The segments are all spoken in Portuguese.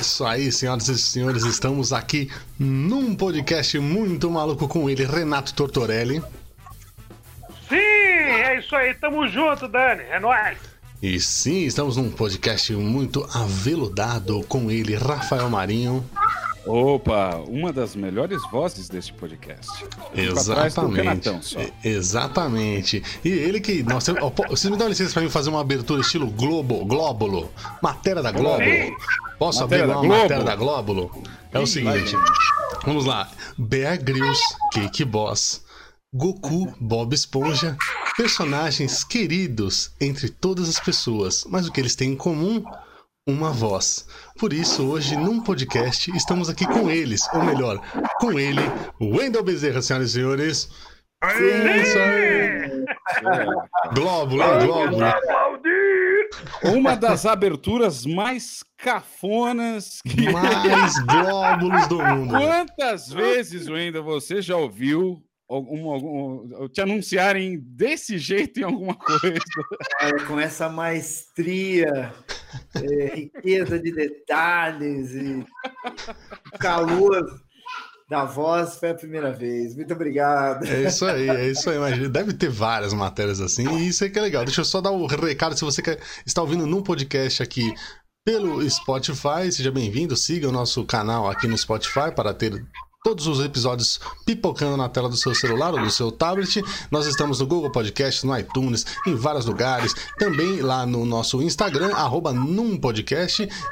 isso aí, senhoras e senhores, estamos aqui num podcast muito maluco com ele, Renato Tortorelli. Sim, é isso aí, tamo junto, Dani, é nóis. E sim, estamos num podcast muito aveludado com ele, Rafael Marinho. Opa, uma das melhores vozes deste podcast. Exatamente. Exatamente. E ele que. Nossa, vocês me dão licença pra mim fazer uma abertura estilo Globo, Glóbulo? Matéria da Glóbulo? Posso matéria abrir uma Globo. matéria da Glóbulo? É o seguinte. Vamos lá. Bear Grylls, Cake Boss, Goku, Bob Esponja, personagens queridos entre todas as pessoas, mas o que eles têm em comum? Uma voz. Por isso, hoje, num podcast, estamos aqui com eles, ou melhor, com ele, Wendel Bezerra, senhoras e senhores. Sim, isso aí. Glóbulo, hein, Glóbulo. Uma das aberturas mais cafonas que... mais glóbulos do mundo. Quantas vezes, Wendel, você já ouviu algum, algum, te anunciarem desse jeito em alguma coisa. Olha, com essa maestria, é, riqueza de detalhes e calor da voz foi a primeira vez. Muito obrigado. É isso aí, é isso aí. Imagina, deve ter várias matérias assim, e isso aí que é legal. Deixa eu só dar o um recado, se você quer, está ouvindo num podcast aqui pelo Spotify, seja bem-vindo, siga o nosso canal aqui no Spotify para ter todos os episódios pipocando na tela do seu celular ou do seu tablet. Nós estamos no Google Podcast, no iTunes, em vários lugares. Também lá no nosso Instagram, arroba.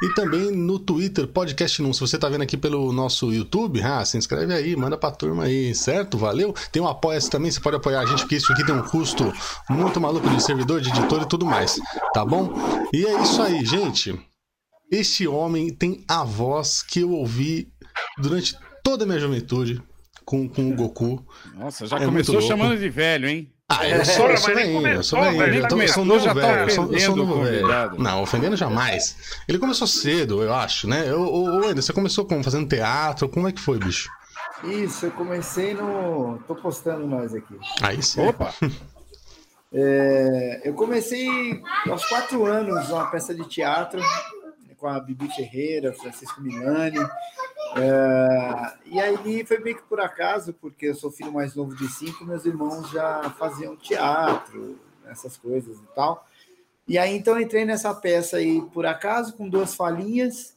E também no Twitter, Podcast Num. Se você está vendo aqui pelo nosso YouTube, ah, se inscreve aí, manda pra turma aí, certo? Valeu? Tem um apoia-se também, você pode apoiar a gente, porque isso aqui tem um custo muito maluco de servidor, de editor e tudo mais, tá bom? E é isso aí, gente. Este homem tem a voz que eu ouvi durante toda a minha juventude com, com o Goku. Nossa, já é começou chamando de velho, hein? Ah, eu sou, eu sou velho, eu sou velho, eu, tô, eu sou novo velho, eu sou, eu sou novo velho. Não, ofendendo jamais. Ele começou cedo, eu acho, né? Ô, ô, você começou como? Fazendo teatro? Como é que foi, bicho? Isso, eu comecei no... Tô postando mais aqui. Aí sim. Opa! É, eu comecei aos quatro anos uma peça de teatro com a Bibi Ferreira, Francisco Milani. É, e aí foi meio que por acaso, porque eu sou filho mais novo de cinco, meus irmãos já faziam teatro, essas coisas e tal. E aí então entrei nessa peça aí por acaso, com duas falinhas,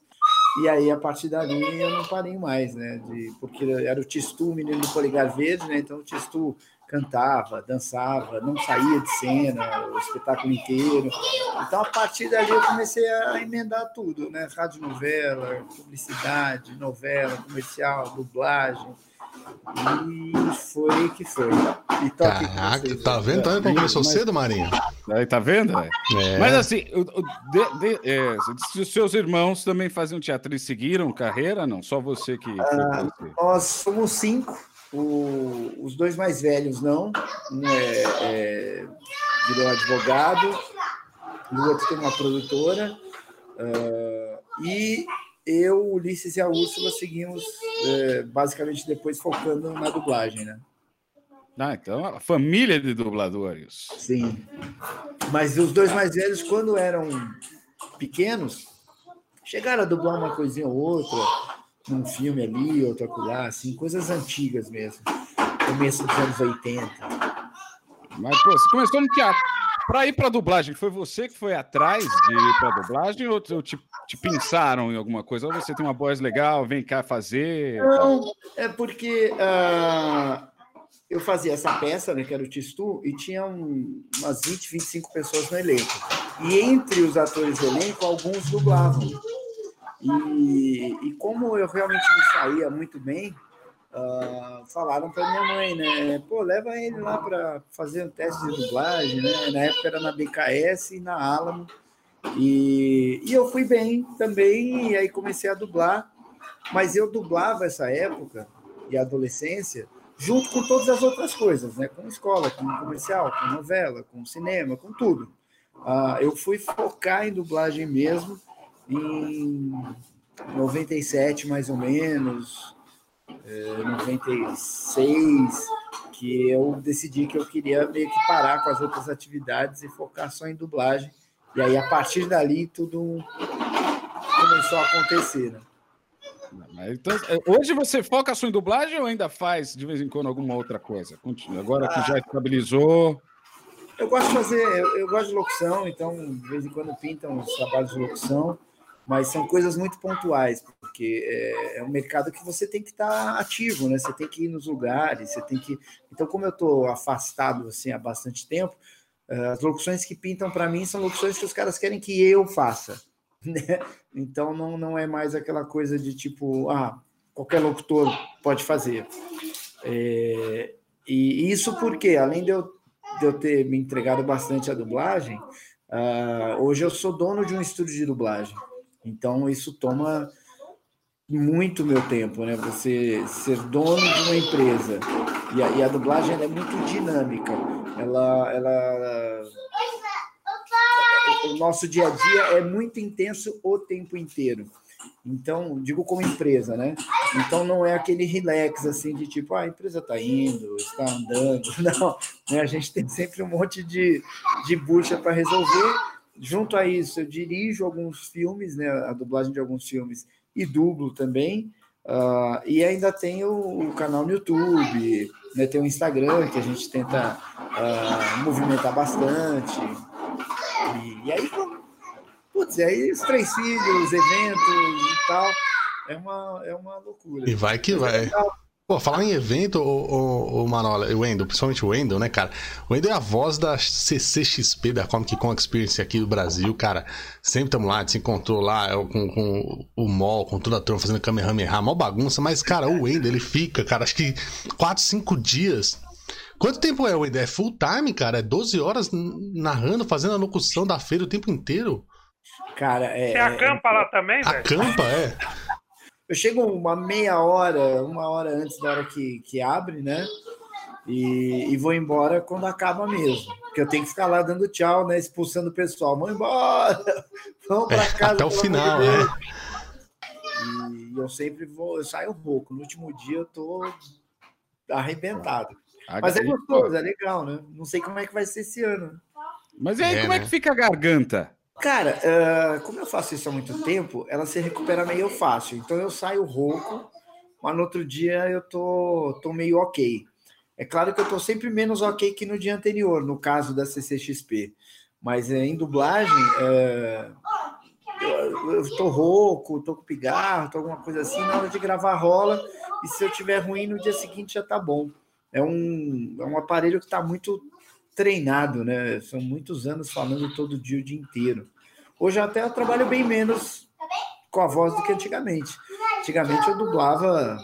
e aí a partir dali eu não parei mais, né? De, porque era o Tistu, o menino do Poligar Verde, né? Então o Tistu cantava, dançava, não saía de cena, o espetáculo inteiro. Então, a partir dali, eu comecei a emendar tudo, né? Rádio novela, publicidade, novela, comercial, dublagem. E foi que foi. E Caraca, tá vendo? Tá vendo como começou cedo, Marinho? Aí, tá vendo? É. Mas assim, de, de, é, os seus irmãos também faziam teatro, eles seguiram carreira? Não, só você que. Ah, nós somos cinco o, os dois mais velhos não. Um é, é, virou advogado, o outro tem uma produtora. Uh, e eu, Ulisses e a Úrsula seguimos é, basicamente depois focando na dublagem, né? Ah, então a família de dubladores. Sim. Mas os dois mais velhos, quando eram pequenos, chegaram a dublar uma coisinha ou outra, num filme ali, outro acolá, assim, coisas antigas mesmo. Começo dos anos 80. Mas, pô, você começou no teatro. Para ir para dublagem, foi você que foi atrás de ir para dublagem ou te, te pensaram em alguma coisa? Ou você tem uma voz legal, vem cá fazer? Não, é porque uh, eu fazia essa peça, né, que era o Tistu, e tinha um, umas 20, 25 pessoas no elenco. E entre os atores do elenco, alguns dublavam. E, e como eu realmente me saía muito bem, uh, falaram para minha mãe, né? Pô, leva ele lá para fazer um teste de dublagem, né? Na época era na BKS e na Alamo. E, e eu fui bem também, e aí comecei a dublar. Mas eu dublava essa época e adolescência junto com todas as outras coisas, né? Com escola, com comercial, com novela, com cinema, com tudo. Uh, eu fui focar em dublagem mesmo em 97, mais ou menos, é, 96, que eu decidi que eu queria meio que parar com as outras atividades e focar só em dublagem. E aí, a partir dali, tudo começou a acontecer, né? Então, é, hoje você foca só em dublagem ou ainda faz de vez em quando alguma outra coisa? Agora que já estabilizou. Eu gosto de fazer, eu, eu, gosto de locução, então de vez em quando pintam os trabalhos de locução, mas são coisas muito pontuais, porque é, é um mercado que você tem que estar tá ativo, né? Você tem que ir nos lugares, você tem que. Então, como eu estou afastado assim há bastante tempo, eh, as locuções que pintam para mim são locuções que os caras querem que eu faça. Né? Então não, não é mais aquela coisa de tipo, ah, qualquer locutor pode fazer. É, e isso porque, além de eu, de eu ter me entregado bastante à dublagem, uh, hoje eu sou dono de um estúdio de dublagem. Então isso toma muito meu tempo, né? Você ser dono de uma empresa e a, e a dublagem é muito dinâmica. Ela, ela o nosso dia a dia é muito intenso o tempo inteiro. Então, digo como empresa, né? Então não é aquele relax assim de tipo, ah, a empresa está indo, está andando. Não, né? a gente tem sempre um monte de, de bucha para resolver. Junto a isso, eu dirijo alguns filmes, né? A dublagem de alguns filmes e dublo também. Uh, e ainda tem o, o, canal no YouTube, né? tem o Instagram que a gente tenta uh, movimentar bastante. E, e aí, putz, aí os três filhos, eventos e tal, é uma, é uma loucura. E vai que vai. É Pô, falar em evento, o, o, o Manola, o Wendel, principalmente o Wendel, né, cara? O Wendel é a voz da CCXP, da Comic Con Experience aqui do Brasil, cara. Sempre estamos lá, se encontrou lá é, com, com o Mol, com toda a turma fazendo Kamehameha, mó bagunça, mas, cara, o Wendel, ele fica, cara, acho que 4, 5 dias Quanto tempo é, Wendel? É full time, cara? É 12 horas narrando, fazendo a locução da feira o tempo inteiro? Cara, é. Você acampa é, lá também, velho? Acampa, é. Eu chego uma meia hora, uma hora antes da hora que, que abre, né? E, e vou embora quando acaba mesmo. Porque eu tenho que ficar lá dando tchau, né? Expulsando o pessoal. Vamos embora! Vamos para é, casa. Até o final, né? E eu sempre vou, eu saio rouco. No último dia eu tô arrebentado. Mas é gostoso, é legal, né? Não sei como é que vai ser esse ano. Mas aí, é, como é né? é que fica a garganta? Cara, uh, como eu faço isso há muito tempo, ela se recupera meio fácil. Então eu saio rouco, mas no outro dia eu tô, tô meio ok. É claro que eu tô sempre menos ok que no dia anterior, no caso da CCXP. Mas é, em dublagem, é, eu, eu tô rouco, tô com pigarro, tô alguma coisa assim, na hora de gravar rola. E se eu tiver ruim, no dia seguinte já tá bom é um, é um aparelho que está muito treinado, né? São muitos anos falando todo dia, o dia inteiro. Hoje até eu trabalho bem menos com a voz do que antigamente. Antigamente eu dublava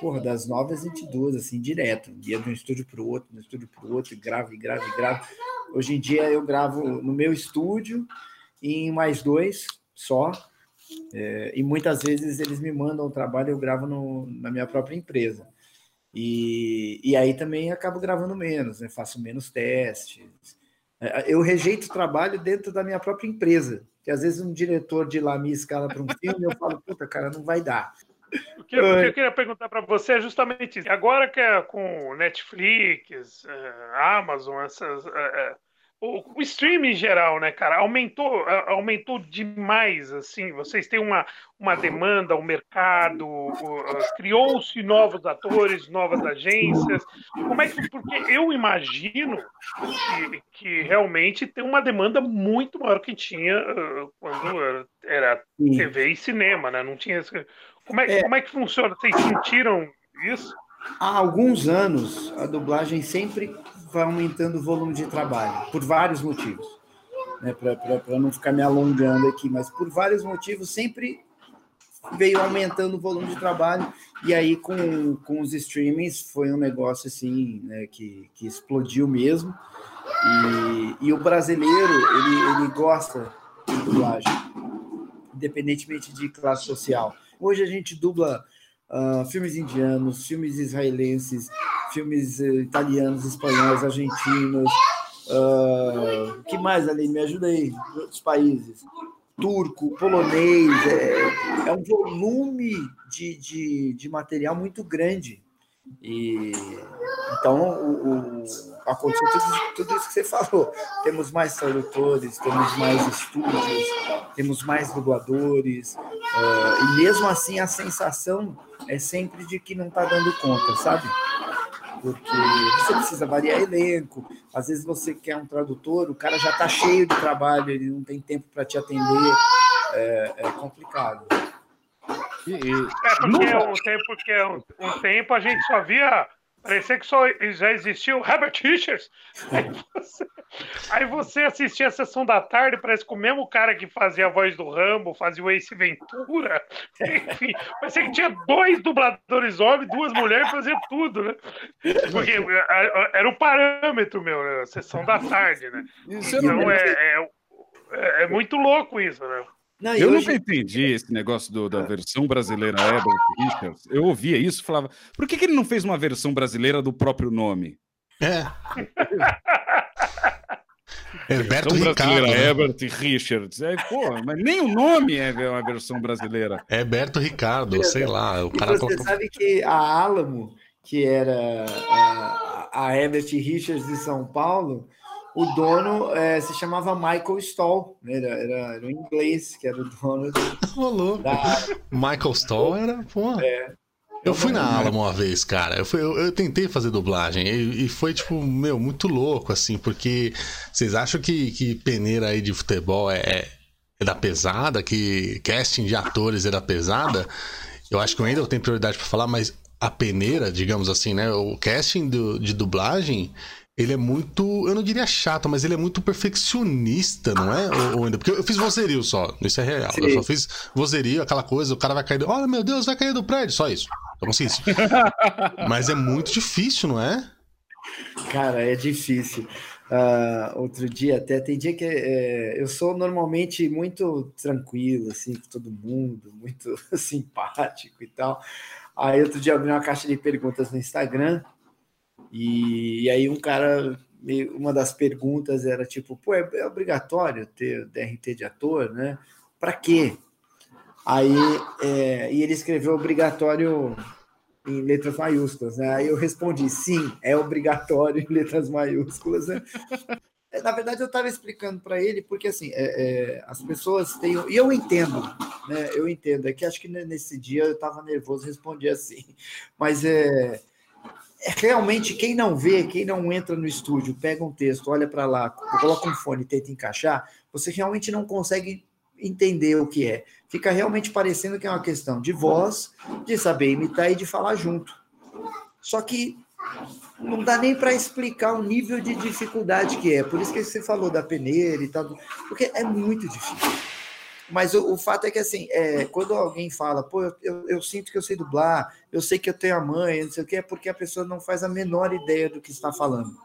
porra, das 9 às 22, assim, direto. Ia de um estúdio para o outro, de um estúdio para o outro, grave, grave, grave. Hoje em dia eu gravo no meu estúdio em mais dois só. É, e muitas vezes eles me mandam o trabalho e eu gravo no, na minha própria empresa. E, e aí também acabo gravando menos, né? faço menos testes. É, eu rejeito o trabalho dentro da minha própria empresa, que às vezes um diretor de lá me escala para um filme e eu falo, puta, cara, não vai dar. O que, o que eu queria perguntar para você é justamente isso. Agora que é com Netflix, é, Amazon, essas. O, streaming em geral, né, cara, aumentou, aumentou demais, assim, vocês têm uma, uma demanda, o um mercado, criou-se novos atores, novas agências, como é que, porque eu imagino que, que realmente tem uma demanda muito maior que tinha uh, quando era TV e cinema, né, não tinha, como é, é. como é que funciona, vocês sentiram isso? Há alguns anos, a dublagem sempre vai aumentando o volume de trabalho, por vários motivos. Né, Para não ficar me alongando aqui, mas por vários motivos sempre veio aumentando o volume de trabalho, e aí com, com os streamings foi um negócio assim, né, que, que explodiu mesmo. E, e o brasileiro, ele, ele gosta de dublagem, independentemente de classe social. Hoje a gente dubla uh, filmes indianos, filmes israelenses, filmes uh, italianos, espanhóis, argentinos. Uh, que mais ali? Me ajuda aí, outros países. Turco, polonês, é, é um volume de, de, de material muito grande. E então o, o, aconteceu tudo, tudo, isso que você falou. Temos mais tradutores, temos mais estúdios, temos mais dubladores, Uh, e mesmo assim a sensação é sempre de que não está dando conta, sabe? Porque você precisa variar elenco, às vezes você quer um tradutor, o cara já está cheio de trabalho, ele não tem tempo para te atender, é, é complicado. E, e... É porque, um tempo, porque um, um tempo a gente só via Parecia que só já existia o Herbert Richards. Aí você, aí você assistia a sessão da tarde, parece que o mesmo cara que fazia a voz do Rambo, fazia o Ace Ventura. Enfim, parecia que tinha dois dubladores homens, duas mulheres fazia tudo, né? Porque era o parâmetro, meu, né? a sessão da tarde, né? Então é, é, é, é muito louco isso, né? Não, eu hoje... nunca entendi esse negócio do, da versão brasileira Herbert Richards. Eu ouvia isso e falava, por que, que ele não fez uma versão brasileira do próprio nome? É. Herberto Ricardo. Né? Herbert Richards. É, pô, mas nem o nome é uma versão brasileira. Herberto Ricardo, sei lá. O cara você colocou... sabe que a Alamo, que era a, a Herbert Richards de São Paulo, o dono é, se chamava Michael Stoll, né? era, era, era um inglês que era o dono. Rolou. Da... Michael Stoll era, pô. É. Eu fui na Alamo uma vez, cara. Eu, fui, eu, eu tentei fazer dublagem e, e, foi, tipo, meu, muito louco, assim, porque vocês acham que, que peneira aí de futebol é, é, é da pesada, que casting de atores é da pesada? Eu acho que eu ainda tenho prioridade para falar, mas a peneira, digamos assim, né? O casting do, de dublagem ele é muito, eu não diria chato, mas ele é muito perfeccionista, não é? Ou, ainda, porque eu fiz vozerio só, isso é real. Sim. Eu só fiz vozerio, aquela coisa, o cara vai cair, do, olha meu Deus, vai cair do prédio, só isso. Eu consegui isso. mas é muito difícil, não é? Cara, é difícil. Uh, outro dia, até tem dia que é, eu sou normalmente muito tranquilo, assim, com todo mundo, muito simpático e tal. Aí outro dia eu abri uma caixa de perguntas no Instagram e, e aí um cara, uma das perguntas era tipo, pô, é, é obrigatório ter DRT de ator, né? Para quê? Aí, é, e ele escreveu obrigatório em letras maiúsculas, né? Aí eu respondi, sim, é obrigatório em letras maiúsculas. Né? É, na verdade, eu estava explicando para ele, porque assim, é, é, as pessoas têm. E eu entendo, né? Eu entendo. É que acho que nesse dia eu estava nervoso respondi assim. Mas é realmente quem não vê, quem não entra no estúdio, pega um texto, olha para lá, coloca um fone tenta encaixar, você realmente não consegue entender o que é. Fica realmente parecendo que é uma questão de voz, de saber imitar e de falar junto. Só que não dá nem para explicar o nível de dificuldade que é. Por isso que você falou da peneira e tal, porque é muito difícil. Mas o, o, fato é que, assim, é, quando alguém fala, pô, eu, eu, eu, sinto que eu sei dublar, eu sei que eu tenho a mãe, não sei o que, é porque a pessoa não faz a menor ideia do que está falando.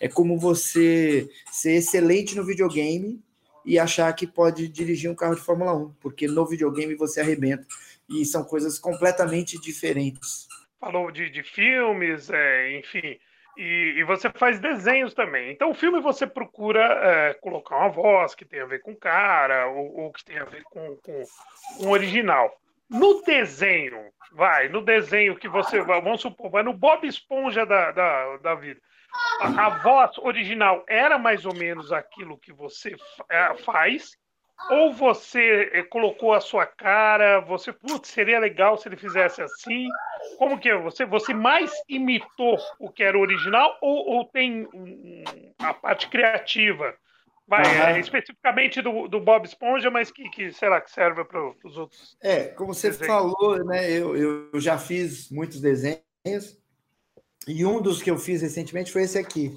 É como você ser excelente no videogame e achar que pode dirigir um carro de Fórmula 1, porque no videogame você arrebenta. E são coisas completamente diferentes. Falou de, de filmes, é, enfim. E, e, você faz desenhos também. Então, o filme você procura é, colocar uma voz que tem a ver com o cara, ou, ou que tem a ver com, com, com o original. No desenho, vai, no desenho que você, vamos supor, vai no Bob Esponja da, da, da vida. A, a voz original era mais ou menos aquilo que você é, faz, ou você eh, colocou a sua cara, você, putz, seria legal se ele fizesse assim. Como que é? Você, você mais imitou o que era o original ou, ou tem a parte criativa? Vai, é, especificamente do, do Bob Esponja, mas que, que será que serve para os outros? É, como você desenhos? falou, né? Eu, eu já fiz muitos desenhos e um dos que eu fiz recentemente foi esse aqui.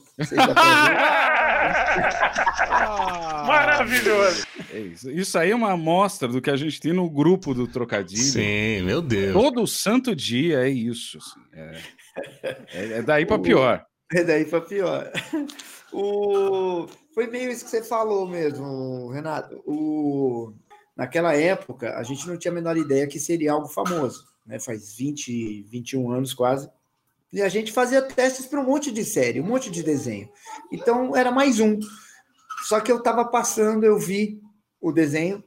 ah, Maravilhoso! É isso. isso aí é uma amostra do que a gente tem no grupo do Trocadilho. Sim, meu Deus. Todo santo dia é isso. Assim. É, é, é, daí para pior. É daí para pior. O... Foi meio isso que você falou mesmo, Renato. O... Naquela época, a gente não tinha a menor ideia que seria algo famoso. Né? Faz 20, 21 anos quase. E a gente fazia testes para um monte de série, um monte de desenho. Então era mais um. Só que eu estava passando, eu vi o desenho,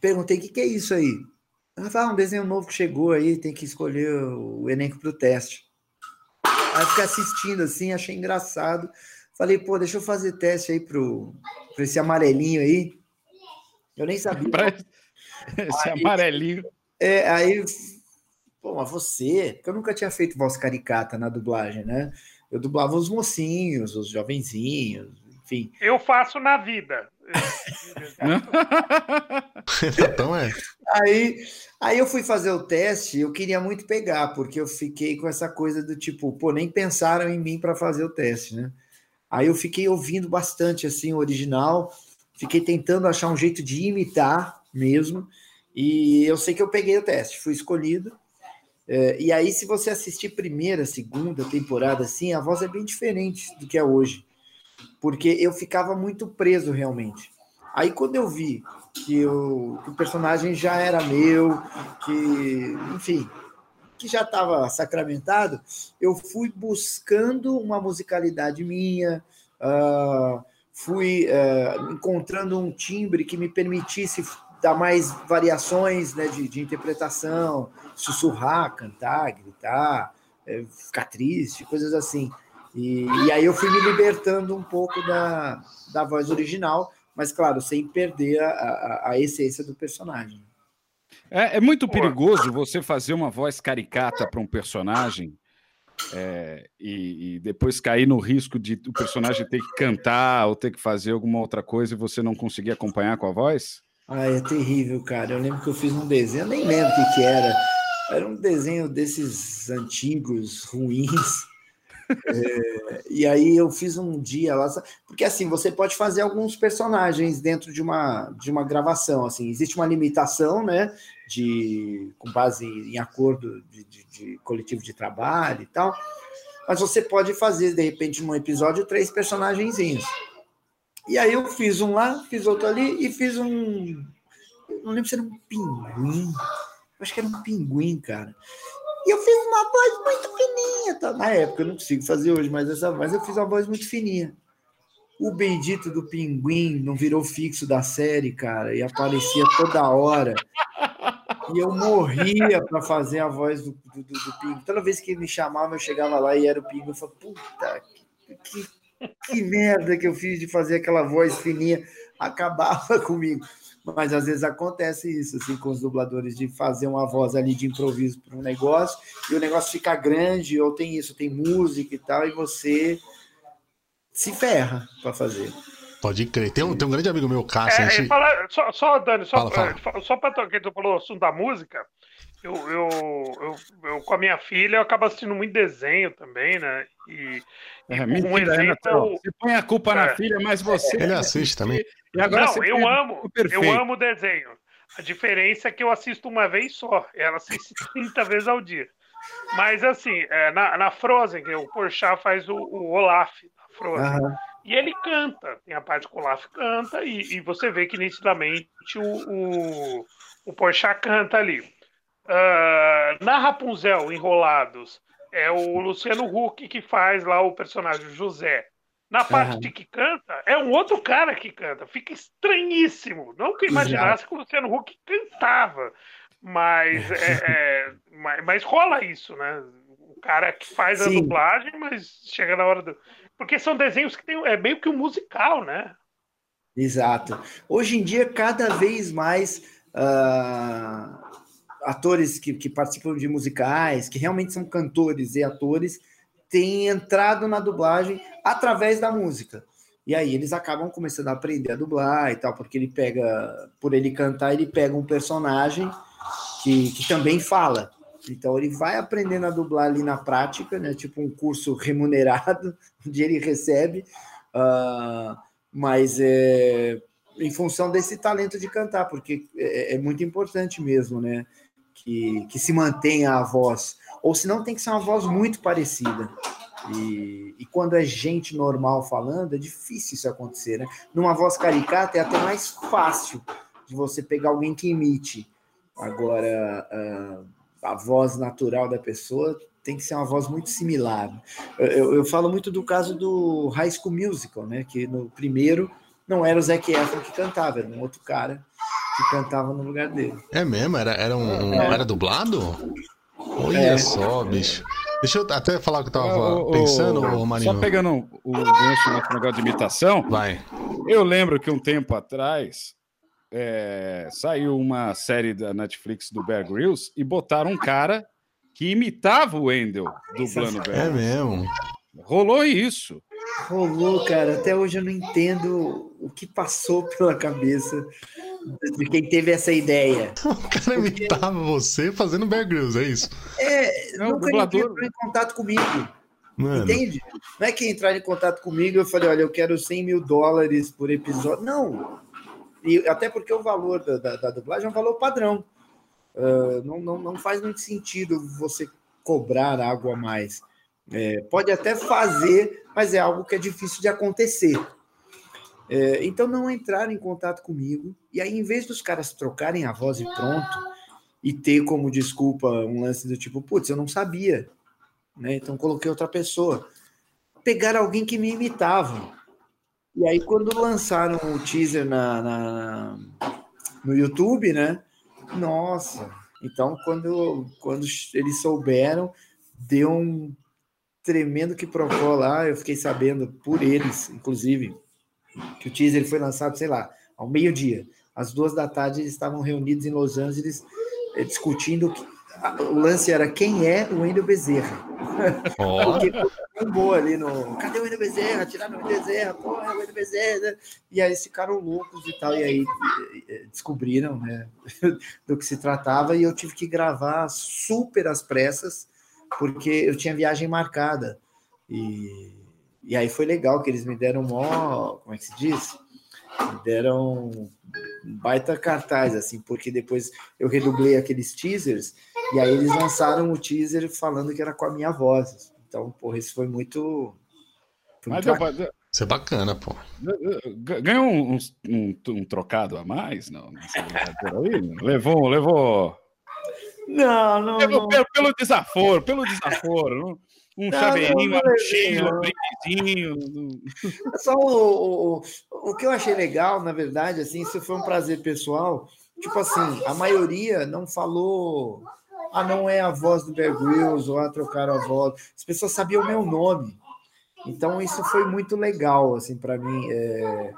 perguntei o que, que é isso aí. Ela falou, ah, um desenho novo que chegou aí, tem que escolher o elenco para o teste. Aí eu fiquei assistindo assim, achei engraçado. Falei, pô, deixa eu fazer teste aí pro, pro esse amarelinho aí. Eu nem sabia. Esse aí, amarelinho. É, aí, pô, mas você, porque eu nunca tinha feito voz caricata na dublagem, né? Eu dublava os mocinhos, os jovenzinhos, enfim. Eu faço na vida. então é. Aí, aí eu fui fazer o teste, eu queria muito pegar, porque eu fiquei com essa coisa do tipo, pô, nem pensaram em mim para fazer o teste, né? Aí eu fiquei ouvindo bastante assim o original, fiquei tentando achar um jeito de imitar mesmo, e eu sei que eu peguei o teste, fui escolhido. É, e aí, se você assistir primeira, segunda temporada, assim, a voz é bem diferente do que é hoje porque eu ficava muito preso realmente. Aí quando eu vi que, eu, que o personagem já era meu, que, enfim, que já estava sacramentado, eu fui buscando uma musicalidade minha, uh, fui uh, encontrando um timbre que me permitisse dar mais variações né, de, de interpretação, sussurrar, cantar, gritar, é, ficar triste, coisas assim. E, e, aí eu fui me libertando um pouco da, da voz original, mas claro, sem perder a, a, a essência do personagem. É, é, muito perigoso você fazer uma voz caricata para um personagem é, e, e, depois cair no risco de o personagem ter que cantar ou ter que fazer alguma outra coisa e você não conseguir acompanhar com a voz? Ah, é terrível, cara. Eu lembro que eu fiz um desenho, eu nem lembro o que, que era. Era um desenho desses antigos, ruins é, e aí eu fiz um dia lá, porque assim, você pode fazer alguns personagens dentro de uma, de uma gravação, assim, existe uma limitação, né, de, com base em acordo de, de, de coletivo de trabalho e tal, mas você pode fazer, de repente, num episódio, três personagenzinhos. E aí eu fiz um lá, fiz outro ali e fiz um. Não lembro se era um pinguim. Acho que era um pinguim, cara. E eu fiz uma voz muito fininha. Tá? Na época, eu não consigo fazer hoje, mas essa voz eu fiz uma voz muito fininha. O bendito do pinguim não virou fixo da série, cara, e aparecia toda hora. E eu morria para fazer a voz do, do, do, do pinguim. Toda vez que ele me chamava, eu chegava lá e era o pinguim. Eu falava, puta, que, que, que merda que eu fiz de fazer aquela voz fininha. Acabava comigo. Mas às vezes acontece isso, assim, com os dubladores, de fazer uma voz ali de improviso para um negócio, e o negócio fica grande, ou tem isso, tem música e tal, e você se ferra para fazer. Pode crer. Tem um, tem um grande amigo meu, Cássio. É, gente... fala, só, só, Dani, só, fala, fala. só para tocar, tu falou o assunto da música. Eu, eu, eu, eu, com a minha filha, eu acabo assistindo muito desenho também, né? E, é, e mentira, um exemplo. Você põe a culpa é. na filha, mas você. Ele assiste também. E agora não, eu amo, eu amo desenho. A diferença é que eu assisto uma vez só. Ela assiste 30 vezes ao dia. Mas assim, é, na, na Frozen, que o Porchat faz o, o Olaf da Frozen. Uhum. E ele canta. Tem a parte que o Olaf canta e, e você vê que nitidamente o, o, o Porchat canta ali. Uh, na Rapunzel, Enrolados, é o Luciano Huck que faz lá o personagem José. Na parte uhum. de que canta, é um outro cara que canta. Fica estranhíssimo. Não que imaginasse que o Luciano Huck cantava, mas, é, é, mas, mas, rola isso, né? O cara que faz a Sim. dublagem, mas chega na hora do. Porque são desenhos que tem. É meio que um musical, né? Exato. Hoje em dia, cada vez mais. Uh, atores que, que participam de musicais, que realmente são cantores e atores, têm entrado na dublagem através da música. E aí eles acabam começando a aprender a dublar e tal, porque ele pega, por ele cantar, ele pega um personagem que, que também fala. Então ele vai aprendendo a dublar ali na prática, né? Tipo um curso remunerado, onde ele recebe, uh, mas é em função desse talento de cantar, porque é, é muito importante mesmo, né? Que, que se mantenha a voz ou senão tem que ser uma voz muito parecida. E, e, quando é gente normal falando, é difícil isso acontecer, né? Numa voz caricata é até mais fácil de você pegar alguém que imite. Agora, a, a voz natural da pessoa tem que ser uma voz muito similar. Eu, eu, falo muito do caso do High School Musical, né? Que no primeiro não era o Zac Efron que cantava, era um outro cara que cantava no lugar dele. É mesmo? Era, era, um, é. era dublado? Olha é. só, bicho. Deixa eu até falar o que eu tava o, pensando, o, Marinho. Só pegando o gancho no negócio de imitação. Vai. Eu lembro que um tempo atrás é, saiu uma série da Netflix do Bear Grylls e botaram um cara que imitava o Wendell dublando o Bear É mesmo. Rolou isso. Rolou, cara. Até hoje eu não entendo o que passou pela cabeça de quem teve essa ideia. O cara imitava você fazendo Bear Grylls, é isso? É, Não, o nunca dublador- ninguém entrou em contato comigo. Mano, Entende? Não é que entrar em contato comigo eu falei, olha, eu quero 100 mil dólares por episódio. Não. E até porque o valor da, da, da dublagem é um valor padrão. Ah, não, não, não faz muito sentido você cobrar algo a mais. É, pode até fazer, mas é algo que é difícil de acontecer. É, então não entraram em contato comigo. E aí, em vez dos caras trocarem a voz e pronto, e ter como desculpa um lance do tipo, putz, eu não sabia né? Então coloquei outra pessoa. Pegaram alguém que me imitava. E aí, quando lançaram o teaser na, na- no YouTube, né? Nossa! Então, quando, quando eles souberam, deu um tremendo que procó lá. Eu fiquei sabendo por eles, inclusive, que o teaser foi lançado, sei lá, ao meio-dia. Às duas da tarde, eles estavam reunidos em Los Angeles eh, discutindo. que- a- O lance era quem é o Wendel Bezerra. ó, Porque bombou ali no. Cadê o Wendel Bezerra? Tiraram o Wendel Bezerra, porra, o Wendel Bezerra. E aí eles ficaram loucos e tal. E aí eh, descobriram né, do que se tratava. E eu tive que gravar super às pressas, porque eu tinha viagem marcada. E, e aí foi legal que eles me deram mó. Como é que se diz? Me deram um baita cartaz, assim, porque depois eu redublei aqueles teasers e aí eles lançaram o teaser falando que era com a minha voz. Então, porra, isso foi muito. Foi Mas muito pra- isso é bacana, pô. Ga- Ganhou um, um- um trocado a mais? Não, aí? Levou, levou. Não, não, Pelo, não. pelo, pelo desaforo, pelo desaforo. Um, Não, chaveirinho, não, uma não um levei, brindezinho. um- Só o, o, o que eu achei legal, na verdade, assim, isso foi um prazer pessoal. Tipo assim, a maioria não falou, ah, não é a voz do Bear Grylls, ou ah, trocaram a voz. As pessoas sabiam o meu nome. Então, isso foi muito legal, assim, para mim. É,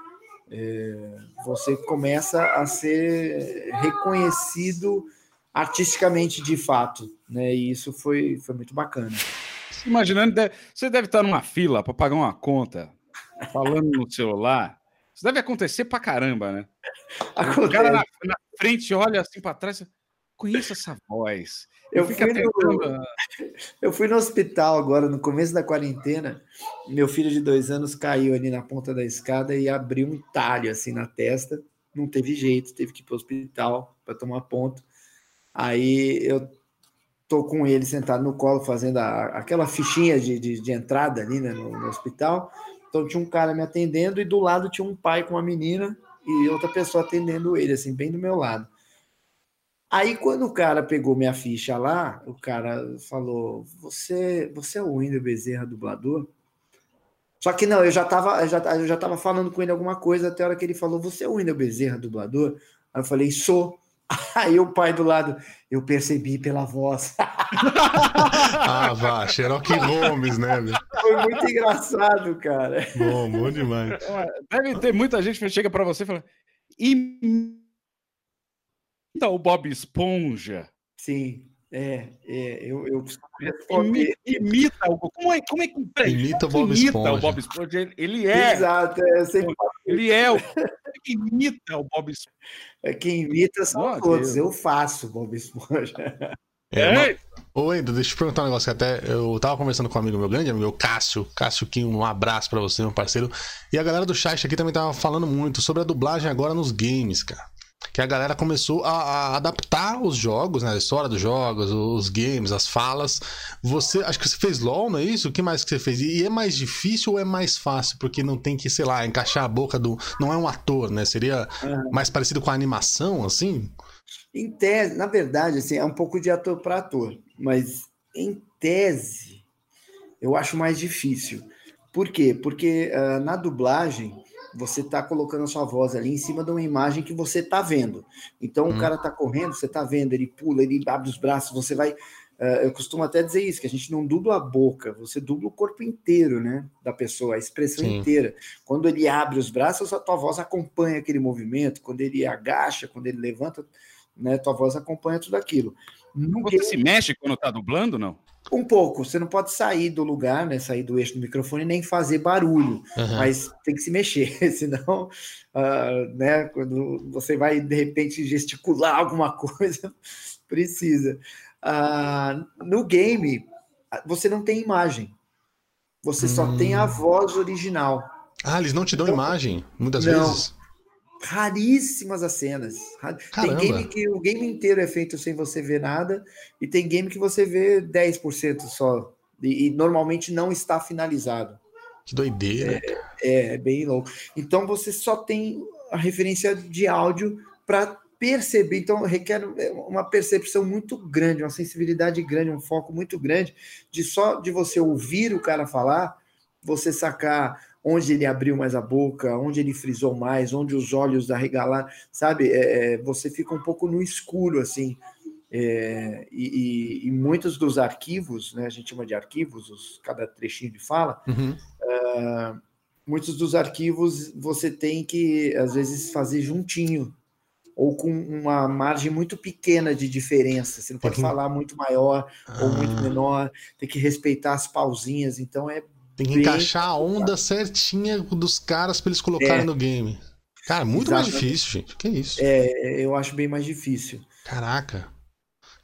é, você começa a ser reconhecido artisticamente de fato, né? E isso foi, foi muito bacana. Imaginando, você deve estar numa fila para pagar uma conta, falando no celular. Isso deve acontecer pra caramba, né? O cara na, na frente olha assim pra trás, conheço essa voz. Eu fui no- tentando. Eu fui no hospital agora, no começo da quarentena. Meu filho de dois anos caiu ali na ponta da escada e abriu um talho assim na testa. Não teve jeito, teve que ir para o hospital para tomar ponto. Aí eu tô com ele sentado no colo, fazendo a- aquela fichinha de, de, de entrada ali né, no, no hospital. Então tinha um cara me atendendo e do lado tinha um pai com uma menina e outra pessoa atendendo ele, assim, bem do meu lado. Aí, quando o cara pegou minha ficha lá, o cara falou: Você, você é o Wendel Bezerra, dublador? Só que não, eu já estava eu já, eu já tava falando com ele alguma coisa até a hora que ele falou: Você é o Wendel Bezerra, dublador? Aí eu falei: Sou. Aí o pai do lado, eu percebi pela voz. Ah, vá, Sherlock Holmes, né? meu? Foi muito engraçado, cara. Bom, bom demais. Deve ter muita gente que chega pra você e fala: imita o Bob Esponja. Sim, é, é eu, eu. Imita o. Como é, como é que. peraí, Imita o como Bob imita Esponja. o Bob Esponja? Ele- Ele é. Exato, é, sempre Ele é o. Ele imita o Bob Esponja. É, Quem imita são Meu todos. Deus. Eu faço, Bob Esponja. É, É, Ô, Endo, deixa eu te perguntar um negócio que até eu tava conversando com um amigo meu, grande amigo, o Cássio. Cássio Kim, um abraço pra você, meu parceiro. E a galera do chat aqui também tava falando muito sobre a dublagem agora nos games, cara. Que a galera começou a, a adaptar os jogos, né? A história dos jogos, os games, as falas. Você, acho que você fez LOL, não é isso? O que mais que você fez? E é mais difícil ou é mais fácil? Porque não tem que, sei lá, encaixar a boca do. Não é um ator, né? Seria mais parecido com a animação, assim? Em tese, na verdade, assim, é um pouco de ator para ator, mas em tese eu acho mais difícil. Por quê? Porque ah, na dublagem você está colocando a sua voz ali em cima de uma imagem que você está vendo. Então Hum. o cara está correndo, você está vendo, ele pula, ele abre os braços, você vai Uh, eu costumo até dizer isso, que a gente não dubla a boca, você dubla o corpo inteiro, né? Da pessoa, a expressão Sim. inteira. Quando ele abre os braços, a tua voz acompanha aquele movimento. Quando ele agacha, quando ele levanta, né? Tua voz acompanha tudo aquilo. No você game... se mexe quando tá dublando, não? Um pouco. Você não pode sair do lugar, né? Sair do eixo do microfone nem fazer barulho, uhum. mas tem que se mexer, senão, uh, né? Quando você vai de repente gesticular alguma coisa, precisa. Uh, no game, você não tem imagem. Você hum. só tem a hum. voz original. Ah, eles não te dão então, imagem, muitas não. vezes? Raríssimas as cenas. Caramba. Tem game que o game inteiro é feito sem você ver nada, e tem game que você vê 10% só. E, e, normalmente não está finalizado. Que doideira. É, é, bem louco. Então você só tem a referência de áudio para perceber, então requer uma percepção muito grande, uma sensibilidade grande, um foco muito grande de só de você ouvir o cara falar, você sacar onde ele abriu mais a boca, onde ele frisou mais, onde os olhos arregalaram, sabe? É, é, você fica um pouco no escuro, assim. É, e, e, muitos dos arquivos, né, a gente chama de arquivos, os, cada trechinho de fala, uhum. uh, muitos dos arquivos você tem que, às vezes, fazer juntinho, ou com uma margem muito pequena de diferença. Você não pode falar muito maior ah. ou muito ah. menor, tem que respeitar as pausinhas, então é. Tem que encaixar a onda certinha dos caras para eles colocarem é. no game. Cara, muito Exatamente. mais difícil, gente. Que isso? É, eu acho bem mais difícil. Caraca.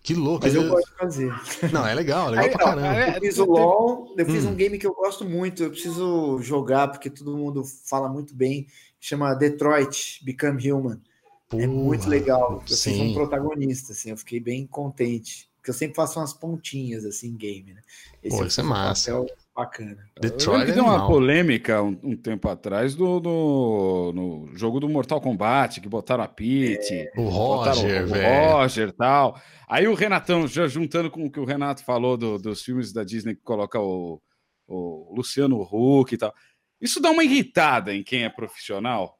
Que louco. Mas eu, eu gosto de fazer. Não, é legal, é legal Aí, pra caramba. Eu fiz o LOL, eu fiz hum. um game que eu gosto muito, eu preciso jogar, porque todo mundo fala muito bem. Chama Detroit Become Human. Porra, é muito legal. Eu sim. fiz um protagonista, assim, eu fiquei bem contente. Porque eu sempre faço umas pontinhas assim em game, né? Esse Pô, isso é massa. Um bacana. Detroit eu deu uma polêmica um, um, tempo atrás do, do, no jogo do Mortal Kombat, que botaram a Pete, é, o Roger, o, o Roger e tal. Aí o Renatão, já juntando com o que o Renato falou do, dos filmes da Disney que coloca o, o Luciano Huck e tal. Isso dá uma irritada em quem é profissional?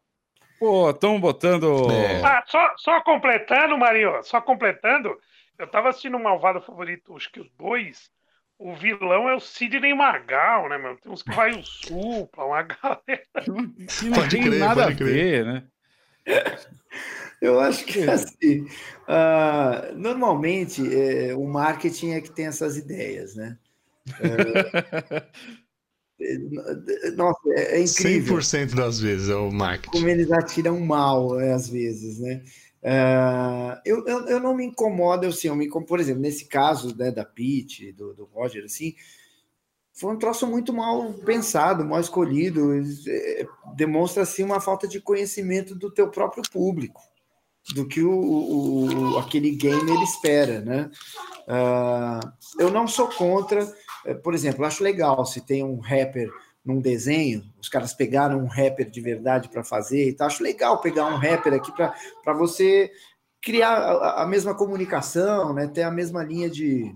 Pô, estão botando. É. Ah, só, só completando, Marinho, só completando. Eu tava assistindo o Malvado Favorito, acho que os dois. O vilão é o Sidney Magal, né, mano? Tem uns que vai o Supla, uma galera. Que não pode tem crer, nada a ver, né? Eu acho que assim, uh, normalmente é, o marketing é que tem essas ideias, né? É, Nossa, é, é incrível. 100% das vezes é o marketing. Como eles atiram mal, é, às vezes, né? Uh, eu, eu, eu, não me incomodo, assim, eu me incomodo, por exemplo, nesse caso né, da Pete, do, do Roger, assim, foi um troço muito mal pensado, mal escolhido, é, demonstra, assim, uma falta de conhecimento do teu próprio público, do que o, o aquele game ele espera, né? Uh, eu não sou contra é, por exemplo, acho legal se tem um rapper num desenho, os caras pegaram um rapper de verdade para fazer e tal. Acho legal pegar um rapper aqui para você criar a, a, mesma comunicação, né? Ter a mesma linha de.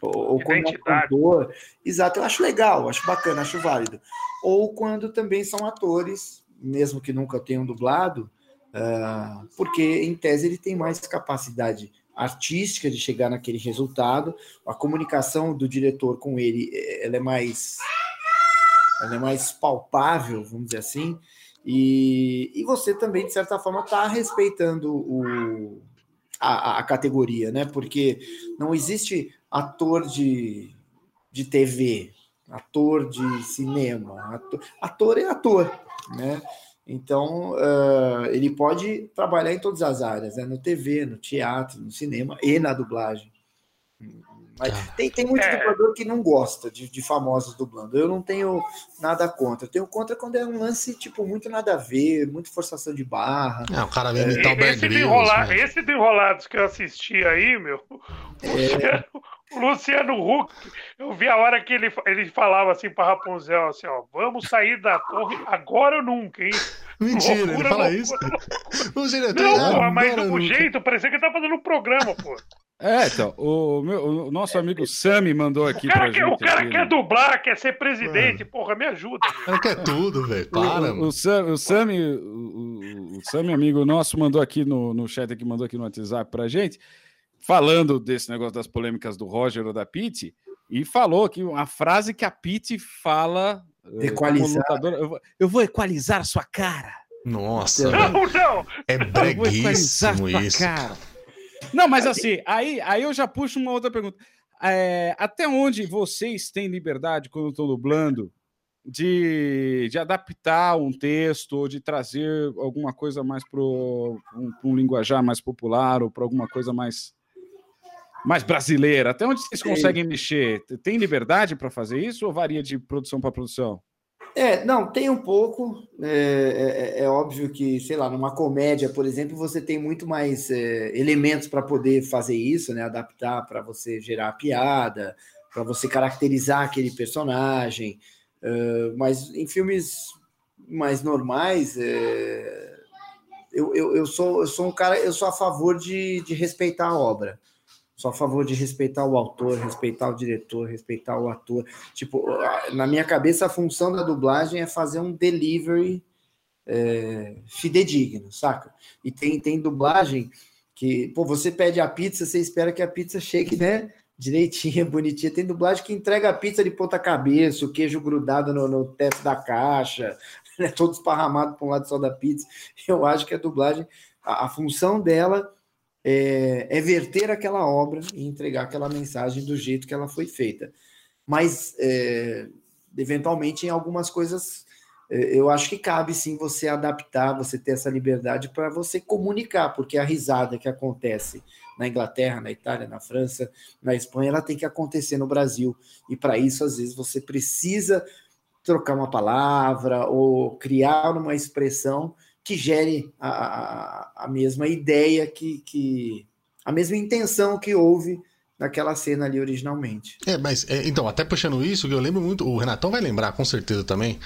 Ou, ou como cantor. Exato, eu acho legal, acho bacana, acho válido. Ou quando também são atores, mesmo que nunca tenham dublado, uh, porque em tese ele tem mais capacidade artística de chegar naquele resultado. A comunicação do diretor com ele, eh, ela é mais ela é mais palpável, vamos dizer assim. E, e você também, de certa forma, está respeitando o, a, a, categoria, né? Porque não existe ator de, de TV, ator de cinema. Ator, ator é ator, né? Então, uh, ele pode trabalhar em todas as áreas, né? no TV, no teatro, no cinema e na dublagem. Mas ah. tem, tem muito é. dublador que não gosta de, de, famosos dublando. Eu não tenho nada contra. Eu tenho contra quando é um lance, tipo, muito nada a ver, muito forçação de barra. Não, o cara vem imitar é, o Bear esse, enrola, esse do Enrolados que eu assisti aí, meu, é. O Luciano Huck, eu vi a hora que ele, ele falava assim para Rapunzel, assim, ó, vamos sair da torre agora ou nunca, hein? Mentira, loucura, ele fala loucura, isso? Loucura. Não, pô, mas do jeito, parecia que ele tá fazendo um programa, pô. É, então, o, meu, o nosso amigo Sami mandou aqui o cara pra quer, gente. O cara aqui, quer né? dublar, quer ser presidente, porra, me ajuda. O cara quer tudo, velho, para. O, o, Sam, o, Sami, o, o Sami, amigo nosso, mandou aqui no, no chat, aqui, mandou aqui no WhatsApp pra gente, falando desse negócio das polêmicas do Roger ou da Pete, e falou que a frase que a Pete fala. Eh, equalizar. eu, vou, eu vou equalizar a sua cara. Nossa. Não, não. É breguíssimo isso. Cara. Não, mas assim, aí, aí eu já puxo uma outra pergunta. É, até onde vocês têm liberdade, quando estão dublando, de, de adaptar um texto ou de trazer alguma coisa mais para um, um linguajar mais popular ou para alguma coisa mais mais brasileira? Até onde vocês conseguem mexer? Tem liberdade para fazer isso ou varia de produção para produção? É, não, tem um pouco. É, é, é, óbvio que, sei lá, numa comédia, por exemplo, você tem muito mais é, elementos para poder fazer isso, né? Adaptar para você gerar piada, para você caracterizar aquele personagem. Uh, mas em filmes mais normais, é, eu, eu, eu, sou, eu sou um cara, eu sou a favor de, de respeitar a obra. Sou a favor de respeitar o autor, respeitar o diretor, respeitar o ator. Tipo, na minha cabeça, a função da dublagem é fazer um delivery é, fidedigno, saca? E tem, tem dublagem que, pô, você pede a pizza, você espera que a pizza chegue, né? Direitinha, bonitinha. Tem dublagem que entrega a pizza de ponta cabeça, o queijo grudado no, no teto da caixa, né? todo esparramado para um lado só da pizza. Eu acho que a dublagem, a, a função dela é, é verter aquela obra e entregar aquela mensagem do jeito que ela foi feita. Mas, é, eventualmente, em algumas coisas, é, eu acho que cabe sim você adaptar, você ter essa liberdade para você comunicar, porque a risada que acontece na Inglaterra, na Itália, na França, na Espanha, ela tem que acontecer no Brasil. E para isso, às vezes, você precisa trocar uma palavra ou criar uma expressão que gere a, a, mesma ideia que, que. a mesma intenção que houve naquela cena ali originalmente. É, mas é, então, até puxando isso, que eu lembro muito, o Renatão vai lembrar com certeza também.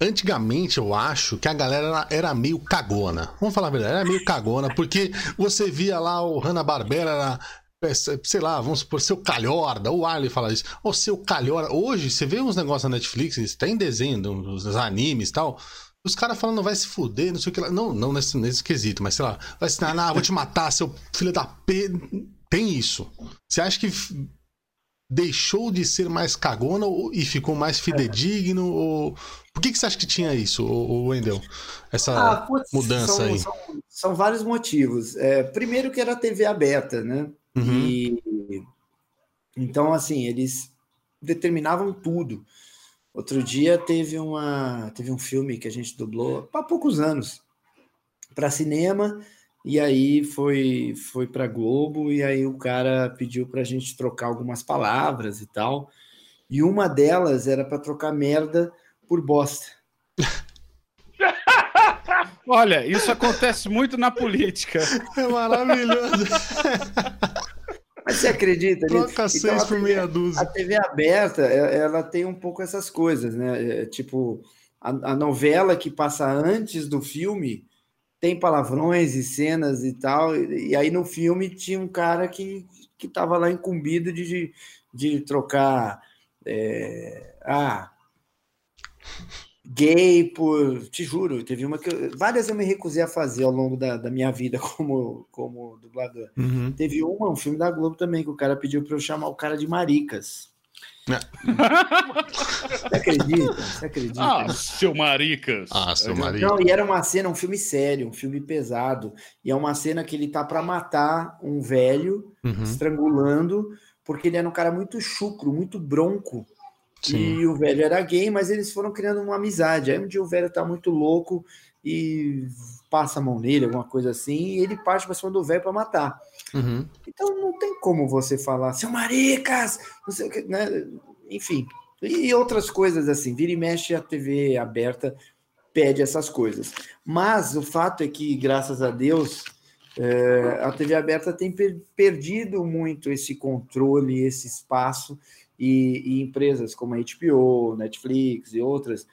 Antigamente eu acho que a galera era meio cagona. Vamos falar a verdade, era meio cagona, porque você via lá o Hanna-Barbera é, sei lá, vamos supor, seu Calhorda, o Arley fala isso, o seu Calhorda. Hoje, você vê uns negócios na Netflix, tem desenho, uns animes e tal. Os caras falando, vai se fuder, não sei o que lá. Não, não nesse, nesse quesito, mas sei lá, vai se ah, vou te matar, seu filho da P. Tem isso. Você acha que deixou de ser mais cagona e ficou mais fidedigno? Ou... Por que, que você acha que tinha isso, Wendel? Essa ah, putz, mudança são, aí? São, são, vários motivos. É, primeiro que era TV aberta, né? Uhum. E então, assim, eles determinavam tudo. Outro dia teve, uma, teve um filme que a gente dublou há poucos anos para cinema, e aí foi, foi para Globo, e aí o cara pediu para a gente trocar algumas palavras e tal. E uma delas era para trocar merda por bosta. Olha, isso acontece muito na política. É maravilhoso. Você acredita nisso? Troca então, seis por meia dúzia. A TV aberta, ela tem um pouco essas coisas, né? É, tipo, a, a, novela que passa antes do filme tem palavrões e cenas e tal. E, e aí no filme tinha um cara que que estava lá incumbido de, de, de trocar. É, ah, gay por. Te juro, teve uma que. Eu, várias eu me recusei a fazer ao longo da, da minha vida como, como dublador. Uhum. Teve uma, um filme da Globo também, que o cara pediu para eu chamar o cara de Maricas. É. Você acredita? Você acredita? Ah, seu Maricas. Ah, seu Maricas. Não, e era uma cena, um filme sério, um filme pesado. E é uma cena que ele tá para matar um velho, uhum. estrangulando, porque ele era um cara muito chucro, muito bronco. Sim. E o velho era gay, mas eles foram criando uma amizade. Aí um dia o velho tá muito louco e passa a mão nele, alguma coisa assim, e ele parte para cima do velho para matar. Uhum. Então não tem como você falar, seu maricas, não sei o que, né? Enfim, e outras coisas assim. Vira e mexe a TV aberta pede essas coisas. Mas o fato é que, graças a Deus, é, a TV aberta tem per perdido muito esse controle, esse espaço e, e empresas como a HBO, Netflix e outras,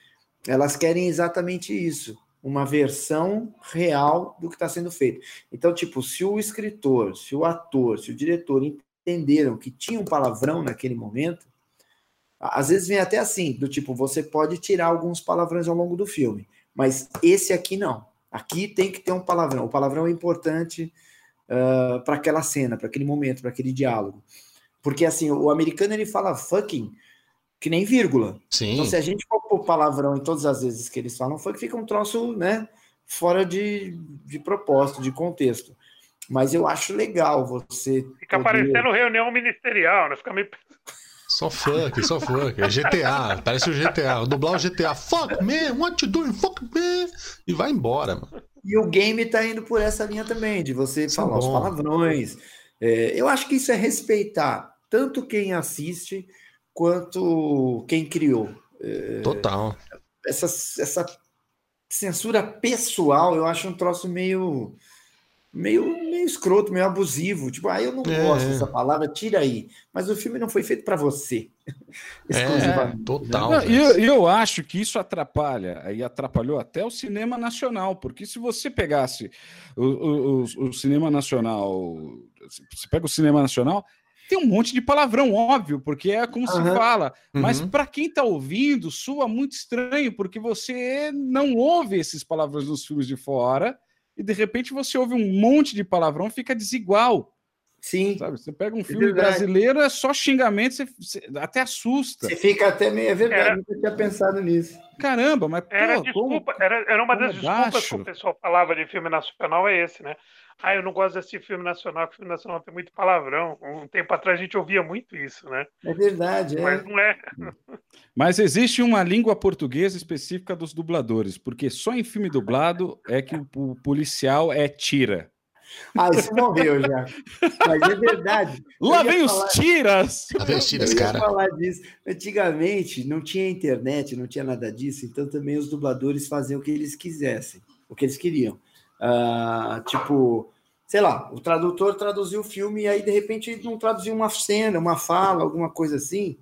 elas querem exatamente isso, uma versão real do que está sendo feito. Então, tipo, se o escritor, se o ator, se o diretor entenderam que tinha um palavrão naquele momento, às vezes vem até assim, do tipo, você pode tirar alguns palavrões ao longo do filme, mas esse aqui não. Aqui tem que ter um palavrão. O palavrão é importante, uh, para aquela cena, para aquele momento, para aquele diálogo. Porque assim, o americano ele fala fucking que nem vírgula. Sim. Então, se a gente for pôr palavrão em todas as vezes que eles falam fuck, fica um troço, né, fora de, de propósito, de contexto. Mas eu acho legal você. Fica poder... parecendo reunião ministerial, né? Fica meio. Só fuck, só fuck. É GTA, parece o GTA. Dublar o GTA. Fuck me, what you doing? Fuck me. E vai embora, mano. E o game tá indo por essa linha também, de você isso é falar é os palavrões. É, eu acho que isso é respeitar tanto quem assiste quanto quem criou. É, Total. Essa, essa censura pessoal, eu acho um troço meio meio, meio escroto, meio abusivo. Tipo, ah, eu não é, gosto dessa palavra, tira aí. Mas o filme não foi feito para você. É, total. E eu, eu, acho que isso atrapalha, e atrapalhou até o cinema nacional, porque se você pegasse o, o, o, o cinema nacional, você pega o cinema nacional, tem um monte de palavrão, óbvio, porque é como uhum. se fala. Mas uhum. para quem está ouvindo, soa muito estranho, porque você não ouve esses palavrões nos filmes de fora e de repente você ouve um monte de palavrão, fica desigual. Sim. Sabe? Você pega um é filme é brasileiro, é só xingamento, você, você, até assusta. Você fica até meio. É verdade, era... nunca tinha pensado nisso. Caramba, mas. Era, pô, desculpa, como, era, era uma das é desculpas baixo. que o pessoal falava de filme nacional, é esse, né? Ah, eu não gosto de assistir filme nacional, porque filme nacional tem muito palavrão. Um tempo atrás a gente ouvia muito isso, né? É verdade, é. Mas não é. Mas existe uma língua portuguesa específica dos dubladores, porque só em filme dublado é que o policial é tira. Ah, isso morreu já. Mas é verdade. Lá vem falar... os tiras! Lá vem os tiras, cara. falar disso. Antigamente não tinha internet, não tinha nada disso, então também os dubladores faziam o que eles quisessem, o que eles queriam. Uh, tipo, sei lá, o tradutor traduziu o filme e aí de repente não traduziu uma cena, uma fala, alguma coisa assim.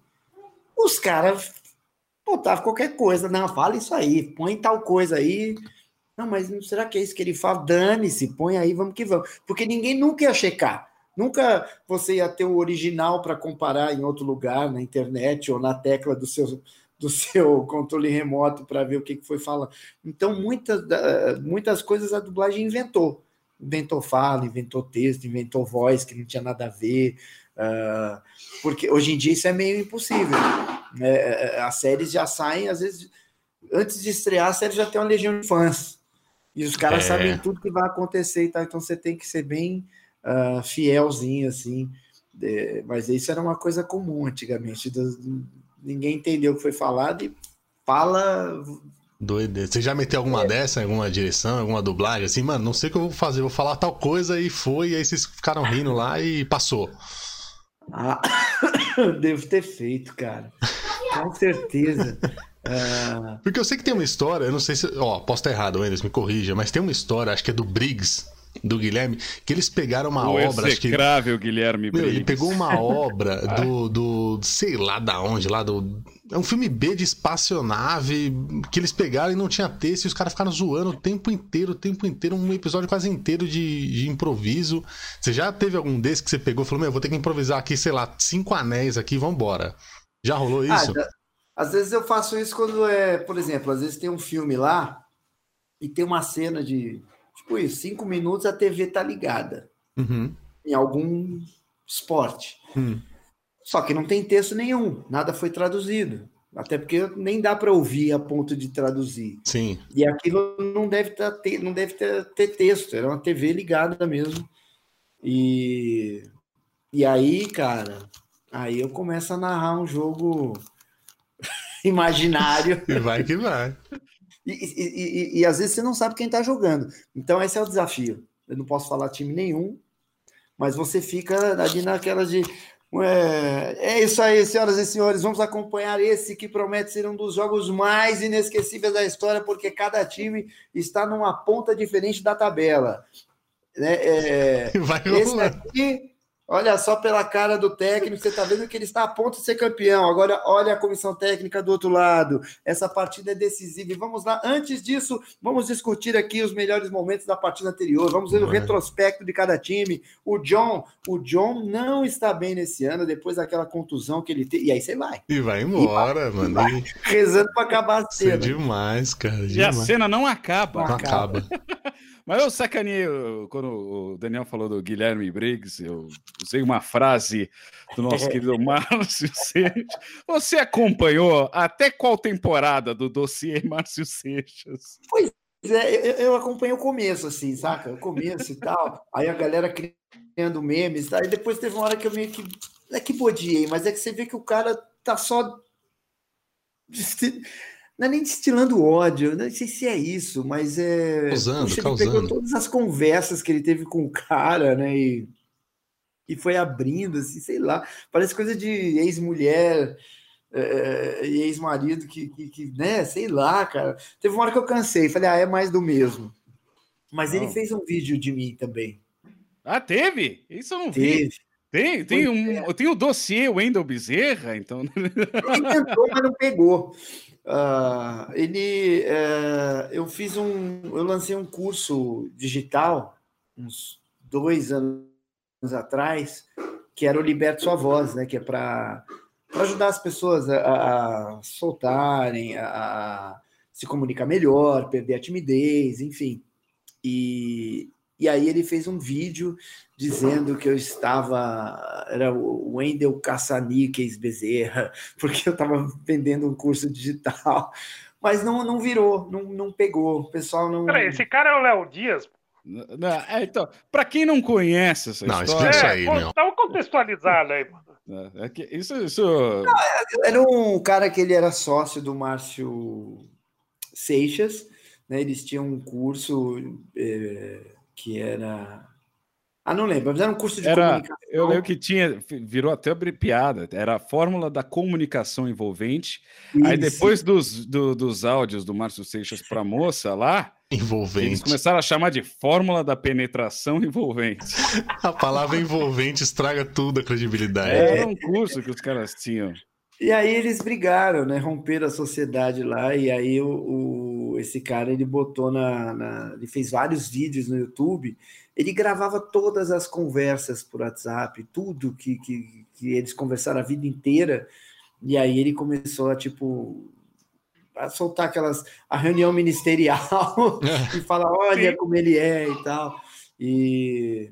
Os caras botavam qualquer coisa, não, fala isso aí, põe tal coisa aí. Não, mas será que é isso que ele fala? Dane-se, põe aí, vamos que vamos. Porque ninguém nunca ia checar. Nunca você ia ter o original para comparar em outro lugar, na internet ou na tecla do seu do seu controle remoto para ver o que, que foi falando. Então, muitas, muitas coisas a dublagem inventou. Inventou fala, inventou texto, inventou voz que não tinha nada a ver. Uh, porque hoje em dia isso é meio impossível. É, as séries já saem, às vezes, antes de estrear, a série já tem uma legião de fãs. E os caras é. sabem tudo que vai acontecer e tal. Então você tem que ser bem uh, fielzinho, assim. É, mas isso era uma coisa comum antigamente, do, ninguém entendeu o que foi falado e fala. Doido. Você já meteu alguma é. dessa em alguma direção, alguma dublagem? Assim, mano, não sei o que eu vou fazer, vou falar tal coisa e foi, e aí vocês ficaram rindo lá e passou. Ah, devo ter feito, cara. Com certeza. Uh... Porque eu sei que tem uma história, eu não sei se. Ó, posso estar errado, Enes, me corrija, mas tem uma história, acho que é do Briggs, do Guilherme, que eles pegaram uma o obra. Acho que, Guilherme meu, Ele pegou uma obra do, do. sei lá da onde, lá do. É um filme B de espaçonave que eles pegaram e não tinha texto e os caras ficaram zoando o tempo inteiro, o tempo inteiro, um episódio quase inteiro de, de improviso. Você já teve algum desses que você pegou e falou: Meu, vou ter que improvisar aqui, sei lá, cinco anéis aqui, vambora. Já rolou ah, isso? Ah, às vezes eu faço isso quando é, por exemplo, às vezes tem um filme lá e tem uma cena de Tipo isso, cinco minutos a TV tá ligada uhum. em algum esporte. Uhum. Só que não tem texto nenhum, nada foi traduzido. Até porque nem dá para ouvir a ponto de traduzir. Sim. E aquilo não deve, tá, ter, não deve ter, ter texto, era uma TV ligada mesmo. E, e aí, cara, aí eu começo a narrar um jogo imaginário. E vai que vai. E, e, e, e, às vezes você não sabe quem está jogando. Então, esse é o desafio. Eu não posso falar time nenhum, mas você fica ali naquela de. É, é isso aí, senhoras e senhores. Vamos acompanhar esse que promete ser um dos jogos mais inesquecíveis da história, porque cada time está numa ponta diferente da tabela. É, é, Vai esse aqui Olha só pela cara do técnico, você está vendo que ele está a ponto de ser campeão. Agora, olha a comissão técnica do outro lado. Essa partida é decisiva. E vamos lá, antes disso, vamos discutir aqui os melhores momentos da partida anterior. Vamos ver o retrospecto de cada time. O John, o John não está bem nesse ano, depois daquela contusão que ele teve. E aí você vai. E vai embora, e vai, mano. Vai, rezando para acabar a cena. Isso é demais, cara. Demais. E a cena não acaba. Não acaba. Mas eu sacaneei quando o Daniel falou do Guilherme Briggs, eu usei uma frase do nosso querido Márcio Seixas. Você acompanhou até qual temporada do dossiê Márcio Seixas? Pois é, eu, eu acompanhei o começo, assim, saca? O começo e tal. Aí a galera criando memes, e depois teve uma hora que eu meio que. Não é que bodiei, mas é que você vê que o cara tá só não é nem destilando ódio, não sei se é isso, mas é. Causando, Puxa, causando. Ele pegou todas as conversas que ele teve com o cara, né? E, e foi abrindo, assim, sei lá. Parece coisa de ex-mulher é, e ex-marido que, que, que, né? Sei lá, cara. Teve uma hora que eu cansei, falei, ah, é mais do mesmo. Mas não. ele fez um vídeo de mim também. Ah, teve? Isso eu não teve. vi. Tem, tem, um, tem o dossiê Wendel Bezerra, então. Ele tentou, mas não pegou. Uh, ele, uh, eu fiz um, eu lancei um curso digital uns dois anos atrás, que era o Liberte Sua Voz, né? Que é para ajudar as pessoas a, a soltarem, a, a, se comunicar melhor, perder a timidez, enfim. E, e aí ele fez um vídeo dizendo que eu estava, era o Wendel Caçaniques Bezerra, porque eu estava vendendo um curso digital, mas não, não virou, não, não pegou, o pessoal não... Peraí, esse cara é o Léo Dias? Não, é, então, para quem não conhece essa não, história... Isso aí, é, meu. Contextualizado aí, mano. É, é isso, isso... Não, era um cara que ele era sócio do Márcio Seixas, né, eles tinham um curso é, que era ah, não lembro, mas era um curso de era, comunicação. Eu lembro que tinha, virou até piada, era a fórmula da comunicação envolvente. Isso. Aí depois dos, do, dos áudios do Márcio Seixas para a moça lá, envolvente. Eles começaram a chamar de fórmula da penetração envolvente. a palavra envolvente estraga tudo a credibilidade. É, era um curso que os caras tinham. E aí eles brigaram, né? Romperam a sociedade lá, e aí o, o esse cara ele botou na, na, Ele fez vários vídeos no YouTube ele gravava todas as conversas por WhatsApp, tudo que, que, que eles conversaram a vida inteira, e aí ele começou a, tipo, a soltar aquelas, a reunião ministerial e falar, olha Sim. como ele é e tal, e,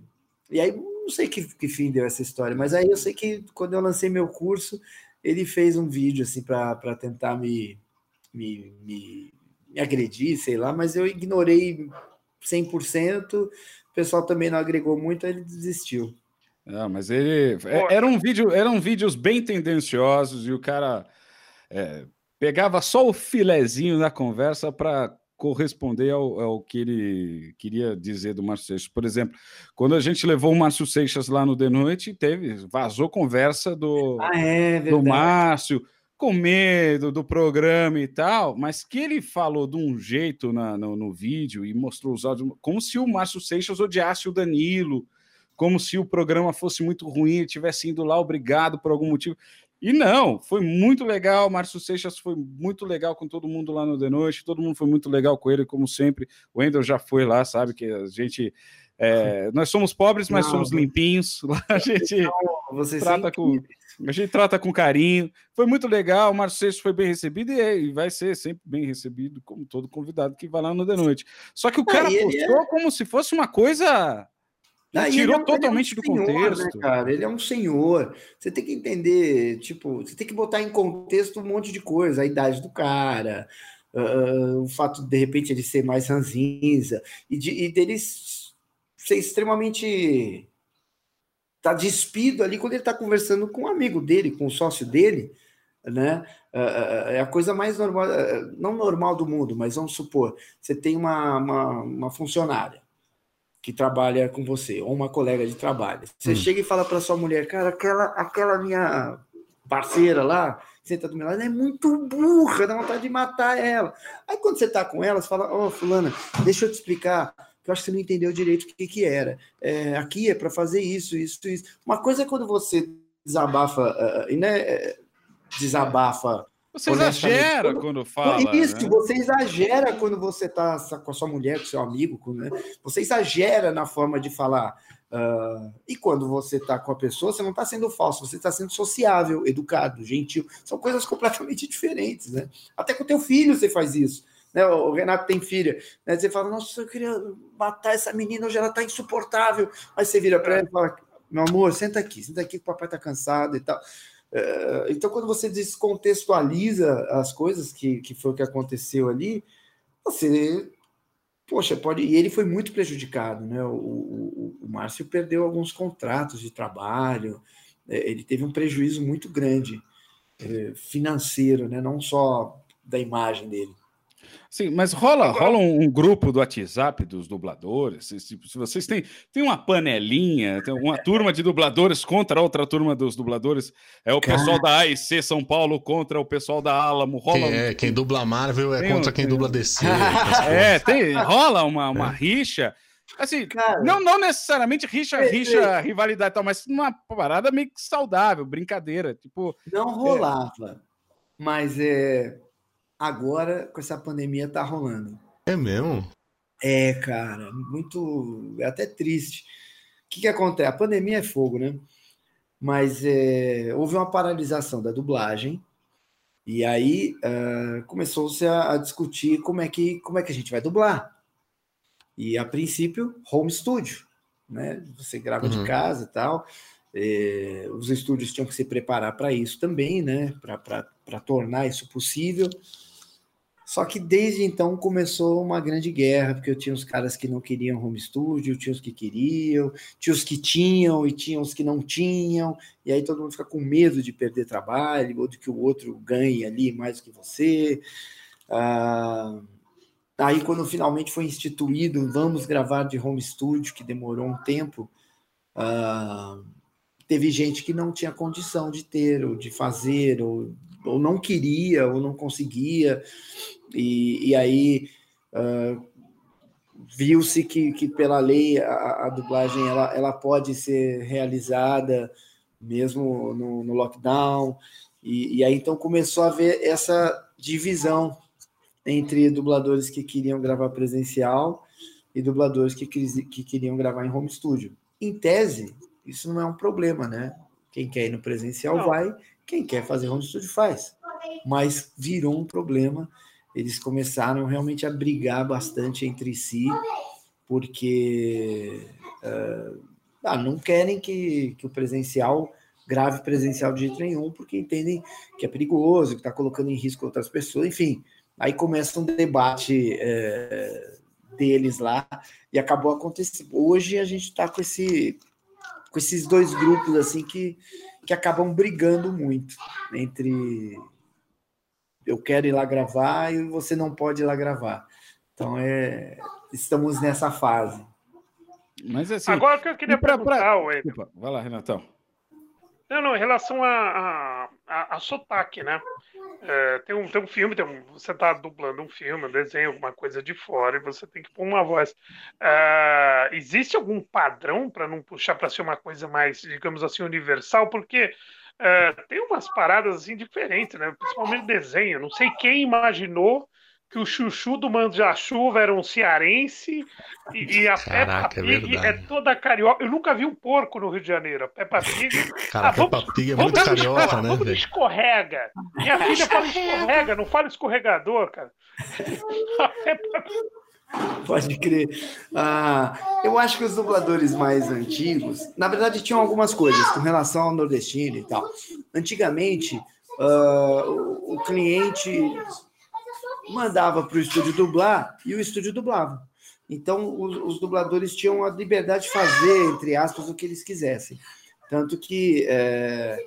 e aí não sei que, que fim deu essa história, mas aí eu sei que quando eu lancei meu curso, ele fez um vídeo, assim, para tentar me, me, me, me agredir, sei lá, mas eu ignorei 100%, o pessoal também não agregou muito, ele desistiu. Não, mas ele é, era um vídeo, eram vídeos bem tendenciosos e o cara é, pegava só o filezinho da conversa para corresponder ao, ao, que ele queria dizer do Márcio Seixas. Por exemplo, quando a gente levou o Márcio Seixas lá no The Noite, teve vazou conversa do, ah, é, do Márcio com medo do programa e tal, mas que ele falou de um jeito na, no, no, vídeo e mostrou os áudios, como se o Márcio Seixas odiasse o Danilo, como se o programa fosse muito ruim, ele tivesse indo lá obrigado por algum motivo. E não, foi muito legal. Márcio Seixas foi muito legal com todo mundo lá no The Noite, todo mundo foi muito legal com ele, como sempre. O Wendel já foi lá, sabe que a gente. É, nós somos pobres, mas não, somos limpinhos. Lá a gente não, trata com. A gente trata com carinho. Foi muito legal. O Márcio Seixas foi bem recebido e vai ser sempre bem recebido, como todo convidado que vai lá no The Noite. Só que o cara postou é... como se fosse uma coisa. Não, tirou é, totalmente é um senhor, do né, contexto. Né, cara? Ele é um senhor. Você tem que entender, tipo, você tem que botar em contexto um monte de coisa, a idade do cara, uh, o fato de, de repente ele ser mais ranzinza e, de, e dele ser extremamente tá despido ali quando ele está conversando com um amigo dele, com o um sócio dele, né? É, é, é a coisa mais normal, é, não normal do mundo, mas vamos supor, você tem uma, uma, uma funcionária que trabalha com você, ou uma colega de trabalho. Você hum. chega e fala para sua mulher, cara, aquela, aquela minha parceira lá, senta do meu lado, é muito burra, dá vontade de matar ela. Aí quando você tá com ela, você fala, ô oh, fulana, deixa eu te explicar que eu acho que você não entendeu direito o que, que era. É, aqui é para fazer isso, isso, isso. Uma coisa é quando você desabafa, uh, né, desabafa. Você exagera quando, fala. Isso, né? você exagera quando você está com a sua mulher, com seu amigo, com, né? você exagera na forma de falar. Uh, e quando você está com a pessoa, você não está sendo falso, você está sendo sociável, educado, gentil. São coisas completamente diferentes, né? Até com o teu filho você faz isso. Né? O Renato tem filha. Né? Você fala, nossa, eu queria matar essa menina, hoje ela está insuportável. Aí você vira para ela e fala, meu amor, senta aqui, senta aqui que o papai está cansado e tal. É, então, quando você descontextualiza as coisas, que, que foi o que aconteceu ali, você poxa, pode. E ele foi muito prejudicado, né? O, o, o Márcio perdeu alguns contratos de trabalho, é, ele teve um prejuízo muito grande é, financeiro, né? Não só da imagem dele. Sim, mas rola, rola um, um, grupo do WhatsApp dos dubladores. Se, se, vocês têm, tem uma panelinha, tem uma turma de dubladores contra outra turma dos dubladores. É o pessoal da AIC São Paulo contra o pessoal da Alamo. Rola quem, é, quem dubla Marvel é tem contra um, quem dubla DC. é, tem, rola uma, uma é. rixa. Assim, Cara, não, não necessariamente rixa, é, rixa, é, rivalidade e tal, mas uma parada meio que saudável, brincadeira. Tipo, não rolava, mas é agora com essa pandemia tá rolando. É mesmo? É, cara, muito. É até triste. O que, que acontece? A pandemia é fogo, né? Mas é, houve uma paralisação da dublagem, e aí uh, começou-se a, a, discutir como é, que, como é que a gente vai dublar. E a princípio, home studio, né? Você grava uhum. de casa e tal. É, os estúdios tinham que se preparar para isso também, né? Para tornar isso possível. Só que desde então começou uma grande guerra, porque eu tinha os caras que não queriam home studio, tinha os que queriam, tinha os que tinham e tinha os que não tinham, e aí todo mundo fica com medo de perder trabalho, ou de que o outro ganhe ali mais que você. Ah, aí, quando finalmente foi instituído, vamos gravar de home studio, que demorou um tempo, ah, teve gente que não tinha condição de ter, ou de fazer, ou, ou não queria, ou não conseguia. E, e aí uh, viu-se que, que pela lei a, a, dublagem ela, ela pode ser realizada mesmo no, no lockdown. E, e aí então começou a haver essa divisão entre dubladores que queriam gravar presencial e dubladores que, que queriam gravar em home studio. Em tese, isso não é um problema, né? Quem quer ir no presencial não. vai, quem quer fazer home studio faz. Mas virou um problema eles começaram realmente a brigar bastante entre si, porque uh, ah, não querem que, que o presencial grave presencial de jeito nenhum, porque entendem que é perigoso, que está colocando em risco outras pessoas, enfim. Aí começa um debate é, deles lá e acabou acontecendo. Hoje a gente está com, esse, com esses dois grupos assim que, que acabam brigando muito entre eu quero ir lá gravar e você não pode ir lá gravar. Então é, estamos nessa fase. Mas assim, agora que eu queria pra, perguntar, pra... Desculpa, vai lá, Renatão. Não, não, em relação a, a, a, a sotaque, né? É, tem, um, tem um filme, tem um, você está dublando um filme, um desenho, alguma coisa de fora, e você tem que pôr uma voz. É, existe algum padrão para não puxar para ser uma coisa mais, digamos assim, universal? Porque é, tem umas paradas assim diferentes, né? Principalmente desenho. Não sei quem imaginou que o Chuchu do Manjachuva era um cearense e, e a Caraca, Peppa é Pig é, é, toda carioca. Eu nunca vi um porco no Rio de Janeiro. A Peppa Pig. Cara, ah, Peppa Pig é muito carioca, né? Vamos escorrega. Minha filha fala escorrega, não fala escorregador, cara. A Peppa Pode crer. Ah, eu acho que os dubladores mais antigos, na verdade, tinham algumas coisas com relação ao nordestino e tal. Antigamente, uh, o, o, cliente mandava para o estúdio dublar e o estúdio dublava. Então, os, os, dubladores tinham a liberdade de fazer, entre aspas, o que eles quisessem. Tanto que é,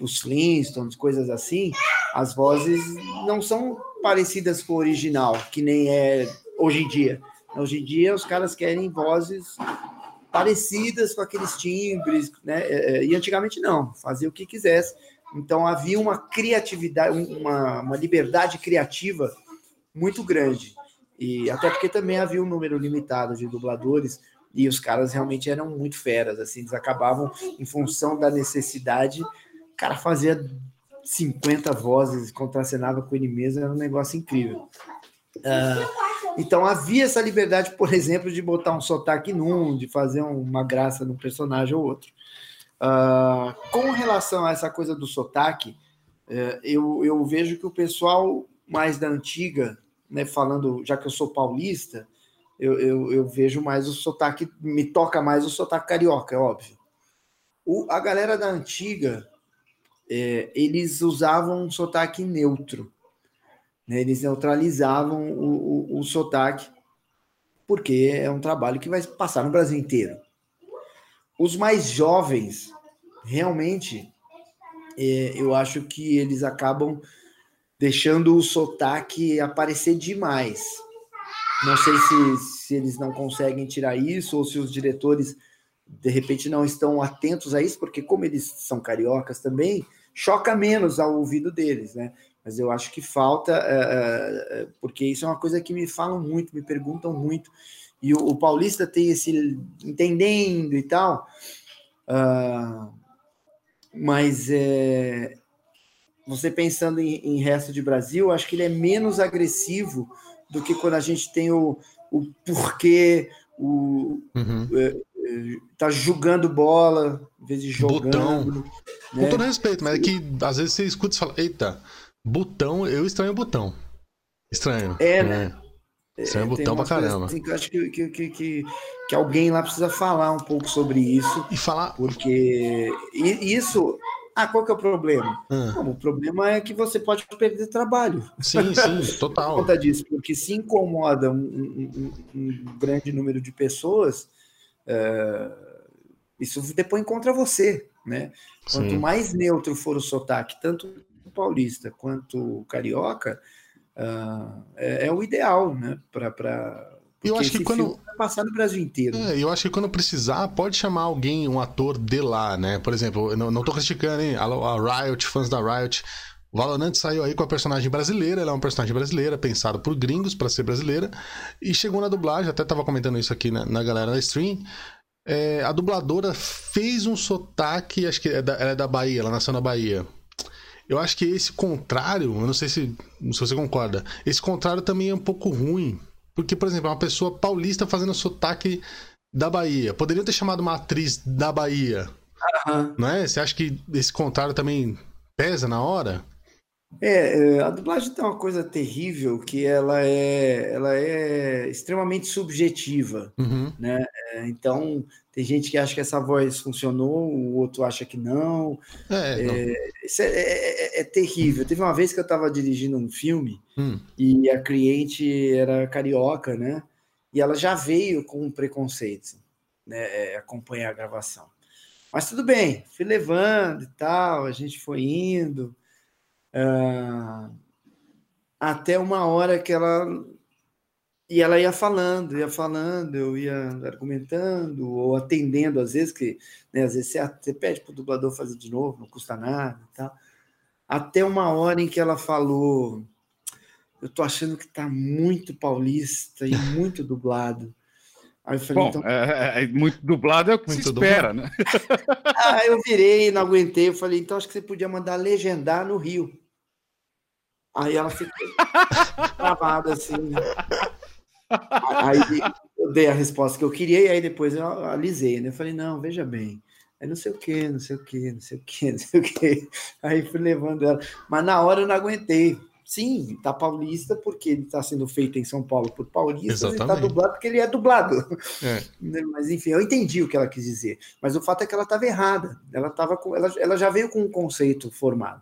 os Flintstones, coisas assim, as vozes não são parecidas com o original, que nem é hoje em dia. Hoje em dia, os caras querem vozes parecidas com aqueles timbres, né? É, é, e antigamente não, fazia o que quisesse. Então havia uma criatividade, uma, uma liberdade criativa muito grande. E até porque também havia um número limitado de dubladores e os caras realmente eram muito feras, assim, eles acabavam em função da necessidade, o cara fazia 50 vozes, contracenava com ele mesmo, era um negócio incrível. Uh, então havia essa liberdade, por exemplo, de botar um sotaque num, de fazer uma graça num personagem ou outro. Uh, com relação a essa coisa do sotaque, uh, eu, eu vejo que o pessoal mais da antiga, né, falando, já que eu sou paulista, eu, eu, eu, vejo mais o sotaque, me toca mais o sotaque carioca, é óbvio. O, a galera da antiga, é, eles usavam um sotaque neutro, né, eles neutralizavam o, o, o sotaque, porque é um trabalho que vai passar no Brasil inteiro. Os mais jovens, realmente, é, eu acho que eles acabam deixando o sotaque aparecer demais. Não sei se, se eles não conseguem tirar isso ou se os diretores de repente não estão atentos a isso, porque como eles são cariocas também, choca menos ao ouvido deles, né? Mas eu acho que falta, é, é, porque isso é uma coisa que me falam muito, me perguntam muito, e o, o paulista tem esse entendendo e tal, uh, mas é, você pensando em, em, resto de Brasil, acho que ele é menos agressivo do que quando a gente tem o, o porquê, o uhum. é, é, tá julgando bola, em vez de jogando. Botão. Né? Com todo respeito, mas é que às vezes você escuta e fala, eita, botão, eu estranho o botão. Estranho. É, né? É. Estranho o botão pra caramba. Assim que eu acho que, que, que, que, que alguém lá precisa falar um pouco sobre isso. E falar. Porque isso ah, qual que é o problema? Ah. Não, o problema é que você pode perder trabalho. Sim, sim, total. Por conta disso, porque se incomoda um, um, um grande número de pessoas, é, isso depois contra você, né? Quanto sim. mais neutro for o sotaque, tanto o paulista quanto o carioca, uh, é, é, o ideal, né? Para eu acho que quando vai passar no Brasil inteiro. É, eu acho que quando precisar, pode chamar alguém, um ator de lá, né? Por exemplo, não, não tô criticando, hein? A, a Riot, fãs da Riot. O Valorant saiu aí com a personagem brasileira, ela é uma personagem brasileira, pensada por gringos para ser brasileira, e chegou na dublagem, até tava comentando isso aqui na, na galera da stream. É, a dubladora fez um sotaque, acho que é da, ela é da Bahia, ela nasceu na Bahia. Eu acho que esse contrário, eu não sei se, se você concorda, esse contrário também é um pouco ruim, porque, por exemplo, é uma pessoa paulista fazendo sotaque da Bahia. Poderiam ter chamado uma atriz da Bahia. Uhum. Não é? Você acha que esse contrário também pesa na hora? É, é, a dublagem tem uma coisa terrível que ela é, ela é extremamente subjetiva, uhum. né? É, então tem gente que acha que essa voz funcionou, o outro acha que não. É, é é, é, é, é terrível. Teve uma vez que eu estava dirigindo um filme hum. e a cliente era carioca, né? E ela já veio com um preconceito, né? acompanhar a gravação. Mas tudo bem, fui levando e tal, a gente foi indo. Uh, até uma hora que ela e ela ia falando, ia falando, eu ia argumentando ou atendendo às vezes que, né, às vezes você, você pede para o dublador fazer de novo, não custa nada, tá? Até uma hora em que ela falou, eu tô achando que tá muito paulista e muito dublado. Aí eu falei, Bom, então... é, é, muito dublado é o que muito se espera, dublado. né? ah, eu virei, não aguentei, eu falei, então acho que você podia mandar legendar no Rio. Aí ela ficou travada assim. Né? Aí eu dei a resposta que eu queria, e aí depois eu alisei, né? Eu falei, não, veja bem. Aí não sei o que, não sei o que, não sei o que, não sei o que. Aí fui levando ela. Mas na hora eu não aguentei. Sim, tá paulista porque ele está sendo feito em São Paulo por paulistas Exatamente. e tá dublado porque ele é dublado. É. Né? Mas enfim, eu entendi o que ela quis dizer. Mas o fato é que ela estava errada. Ela, tava com, ela, ela já veio com um conceito formado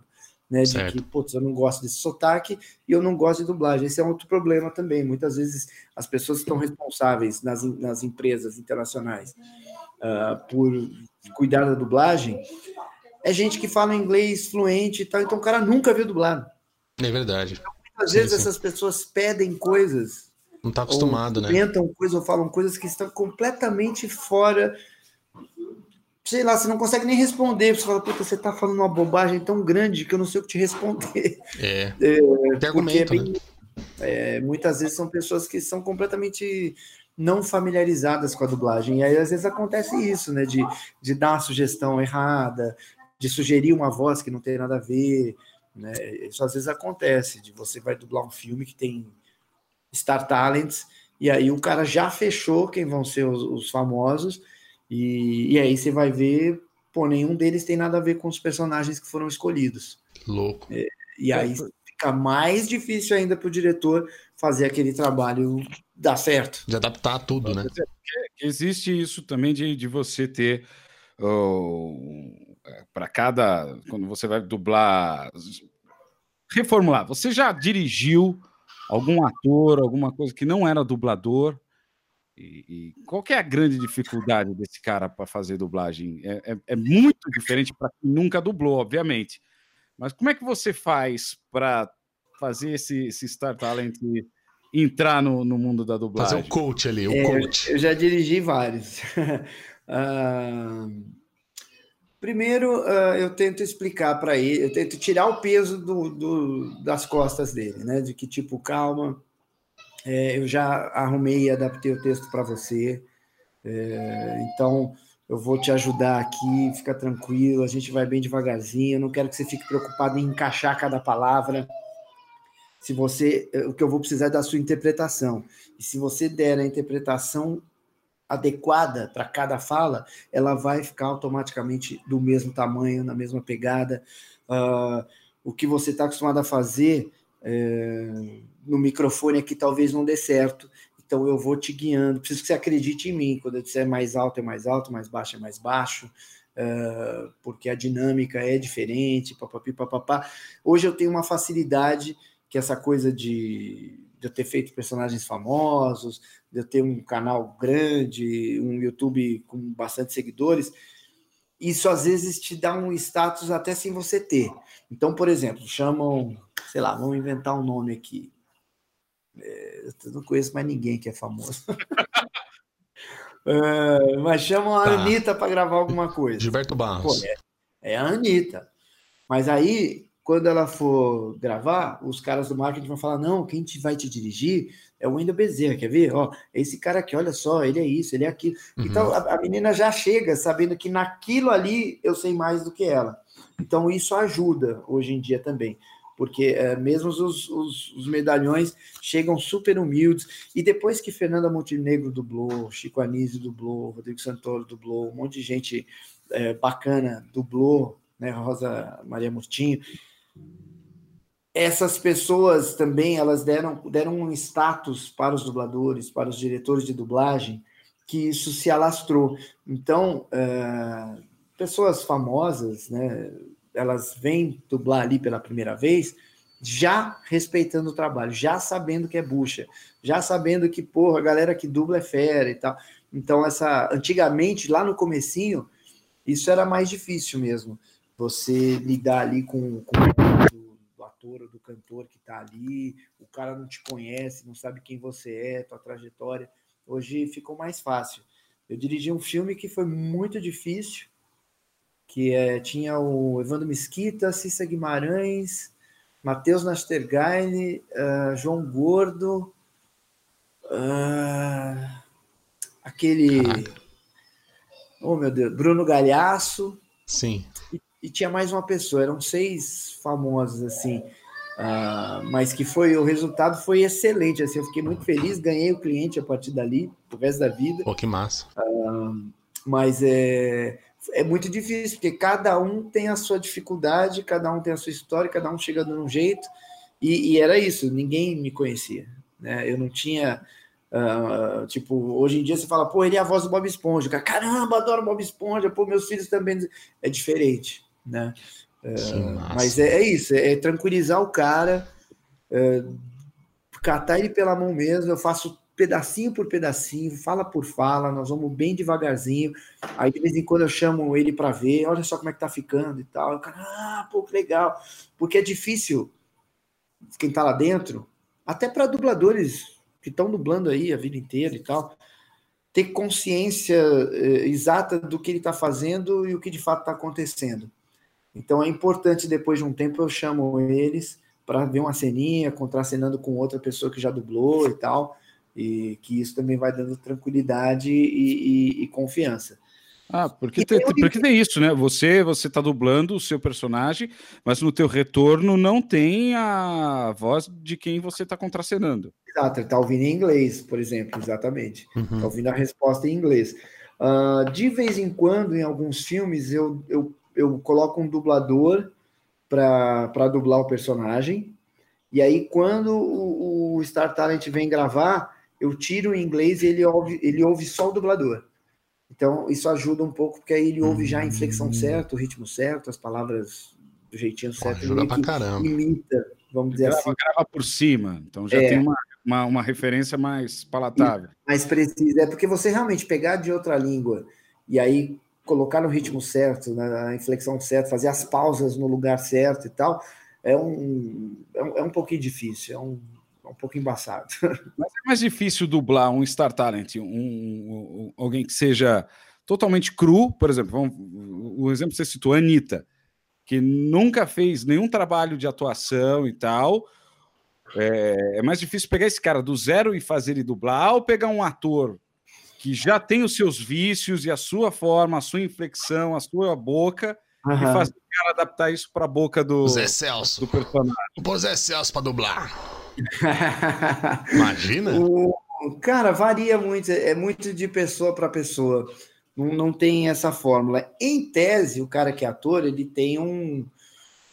né? De certo. que, putz, eu não gosto desse sotaque e eu não gosto de dublagem. Esse é outro problema também. Muitas vezes as pessoas que estão responsáveis nas, nas empresas internacionais uh, por cuidar da dublagem é gente que fala inglês fluente e tal, então o cara nunca viu dublado. É verdade. Então, muitas vezes sim. essas pessoas pedem coisas. Não está acostumado, ou né? Coisas ou falam coisas que estão completamente fora sei lá, você não consegue nem responder. Você fala, puta, você tá falando uma bobagem tão grande que eu não sei o que te responder. É. é Tem argumento, é bem, né? é, muitas vezes são pessoas que são completamente não familiarizadas com a dublagem. E aí, às vezes, acontece isso, né? De, de dar uma sugestão errada, de sugerir uma voz que não tem nada a ver. Né? Isso às vezes acontece, de você vai dublar um filme que tem Star Talents, e aí o cara já fechou quem vão ser os, os famosos e, e aí você vai ver, pô, nenhum deles tem nada a ver com os personagens que foram escolhidos. Louco. É, e aí fica mais difícil ainda para o diretor fazer aquele trabalho dar certo. De adaptar tudo, né? Existe isso também de, de você ter uh, para cada. Quando você vai dublar. Reformular, você já dirigiu algum ator, alguma coisa que não era dublador? E, e qual é a grande dificuldade desse cara para fazer dublagem? É, é, é muito diferente para quem nunca dublou, obviamente. Mas como é que você faz para fazer esse, esse Star Talent entrar no, no mundo da dublagem? Fazer o coach ali, o é, coach. Eu já dirigi vários. uh, primeiro, uh, eu tento explicar para ele, eu tento tirar o peso do, do, das costas dele, né? De que tipo, calma, é, eu já arrumei e adaptei o texto para você, é, então eu vou te ajudar aqui, fica tranquilo, a gente vai bem devagarzinho, eu não quero que você fique preocupado em encaixar cada palavra se você, o que eu vou precisar é da sua interpretação. E se você der a interpretação adequada para cada fala, ela vai ficar automaticamente do mesmo tamanho, na mesma pegada. Uh, o que você está acostumado a fazer é, no microfone aqui talvez não dê certo. Então eu vou te guiando. Preciso que você acredite em mim. Quando eu disser mais alto é mais alto, mais baixo é mais baixo. Uh, porque a dinâmica é diferente, papapi, papapá. Hoje eu tenho uma facilidade que essa coisa de, de eu ter feito personagens famosos, de eu ter um canal grande, um YouTube com bastante seguidores, isso às vezes te dá um status até sem você ter. Então, por exemplo, chamam, sei lá, vamos inventar um nome aqui. É, eu não conheço mais ninguém que é famoso. é, mas chamam a tá. Anitta para gravar alguma coisa. Gilberto Barros. Pô, é, é a Anitta. Mas aí quando ela for gravar, os caras do marketing vão falar: não, quem te vai te dirigir é o Wendel Bezerra, quer ver? Ó, esse cara aqui, olha só, ele é isso, ele é aquilo. Uhum. Então a, a, menina já chega sabendo que naquilo ali eu sei mais do que ela. Então isso ajuda hoje em dia também. Porque é, mesmo os, os, os, medalhões chegam super humildes. E depois que Fernanda Montenegro dublou, Chico Anísio dublou, Rodrigo Santoro dublou, um monte de gente é, bacana dublou, né, Rosa Maria Murtinho, essas pessoas também elas deram, deram um status para os dubladores, para os diretores de dublagem, que isso se alastrou. Então, uh, pessoas famosas, né, elas vêm dublar ali pela primeira vez, já respeitando o trabalho, já sabendo que é bucha, já sabendo que, porra, a galera que dubla é fera e tal. Então, essa antigamente, lá no comecinho, isso era mais difícil mesmo. Você lidar ali com, com ator ou do cantor que está ali, o cara não te conhece, não sabe quem você é, tua trajetória. Hoje ficou mais fácil. Eu dirigi um filme que foi muito difícil, que é, tinha o Evandro Mesquita, Cissa Guimarães, Matheus Nastergaile, uh, João Gordo, uh, aquele. Oh, meu Deus, Bruno Galhaço. Sim e tinha mais uma pessoa, eram seis famosos assim, uh, mas que foi o resultado foi excelente, assim, eu fiquei muito feliz, ganhei o cliente a partir dali, o resto da vida. Pô, que massa. Uh, mas é, é muito difícil, porque cada um tem a sua dificuldade, cada um tem a sua história, cada um chega de um jeito, e, e era isso, ninguém me conhecia, né? Eu não tinha Uh, tipo, hoje em dia você fala, pô, ele é a voz do Bob Esponja. Caramba, adoro Bob Esponja, pô, meus filhos também. É diferente né? Uh, mas é, é, isso, é, é, tranquilizar o cara, uh, catar ele pela mão mesmo, eu faço pedacinho por pedacinho, fala por fala, nós vamos bem devagarzinho. Aí de vez em quando eu chamo ele para ver, olha só como é que tá ficando e tal. Cara, ah, pô, que legal. Porque é difícil quem tá lá dentro, até para dubladores que estão dublando aí a vida inteira e tal, ter consciência eh, exata do que ele está fazendo e o que de fato está acontecendo. Então é importante, depois de um tempo, eu chamo eles para ver uma ceninha, contracenando com outra pessoa que já dublou e tal, e que isso também vai dando tranquilidade e, e, e confiança. Ah, porque tem, porque tem isso, né? Você você está dublando o seu personagem, mas no teu retorno não tem a voz de quem você está contracenando. Exato, ele está ouvindo em inglês, por exemplo, exatamente. Está uhum. ouvindo a resposta em inglês. Uh, de vez em quando, em alguns filmes, eu, eu eu coloco um dublador para dublar o personagem. E aí, quando o, o Star Talent vem gravar, eu tiro em inglês e ele ouve, ele ouve só o dublador. Então, isso ajuda um pouco, porque aí ele ouve já a inflexão hum. certa, o ritmo certo, as palavras do jeitinho certo. Ajuda pra caramba. Imita, vamos dizer grava, assim. Grava por cima, então já é. tem uma, uma, uma, referência mais palatável. Mais precisa, é porque você realmente pegar de outra língua e aí colocar no ritmo certo, na inflexão certa, fazer as pausas no lugar certo e tal, é um, é um, é um pouquinho difícil, é um, é um pouco embaçado. Mas é mais difícil dublar um Star Talent, um, um alguém que seja totalmente cru, por exemplo, vamos, o exemplo que você citou, Anitta, que nunca fez nenhum trabalho de atuação e tal. É, é mais difícil pegar esse cara do zero e fazer ele dublar, ou pegar um ator que já tem os seus vícios e a sua forma, a sua inflexão, a sua boca, uhum. e fazer o cara adaptar isso para a boca do, Zé Celso. do personagem. Vou Zé Celso para dublar. Imagina? O, cara, varia muito, é muito de pessoa para pessoa. Não, não tem essa fórmula. Em tese, o cara que é ator, ele tem um,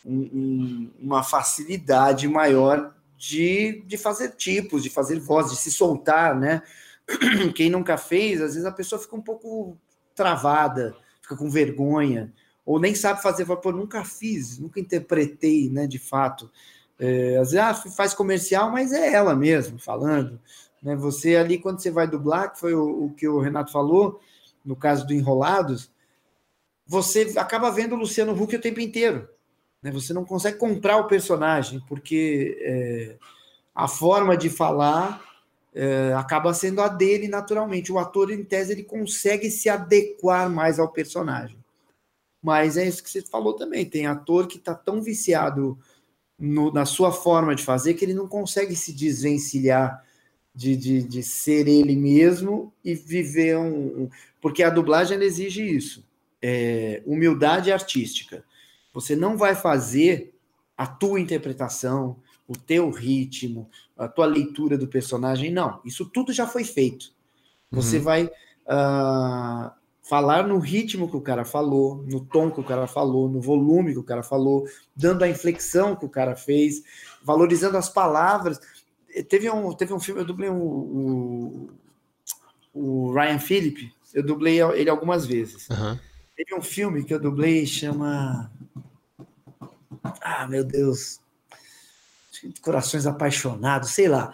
um, uma facilidade maior de, de fazer tipos, de fazer voz, de se soltar, né? Quem nunca fez, às vezes a pessoa fica um pouco travada, fica com vergonha, ou nem sabe fazer, pô, nunca fiz, nunca interpretei, né, de fato. É, às vezes ah, faz comercial, mas é ela mesmo falando. Né? Você ali, quando você vai dublar, que foi o, o que o Renato falou, no caso do Enrolados, você acaba vendo o Luciano Huck o tempo inteiro. Né? Você não consegue comprar o personagem, porque é, a forma de falar é, acaba sendo a dele naturalmente. O ator, em tese, ele consegue se adequar mais ao personagem. Mas é isso que você falou também. Tem ator que está tão viciado no, na sua forma de fazer que ele não consegue se desvencilhar de, de, de ser ele mesmo e viver um. um porque a dublagem exige isso: é, humildade artística. Você não vai fazer a tua interpretação, o teu ritmo, a tua leitura do personagem, não. Isso tudo já foi feito. Você uhum. vai uh, falar no ritmo que o cara falou, no tom que o cara falou, no volume que o cara falou, dando a inflexão que o cara fez, valorizando as palavras. Teve um, teve um filme, eu dublei um, o, o Ryan Phillip, eu dublei ele algumas vezes. Uhum. Teve um filme que eu dublei, chama. Ah, meu Deus. Corações Apaixonados, sei lá.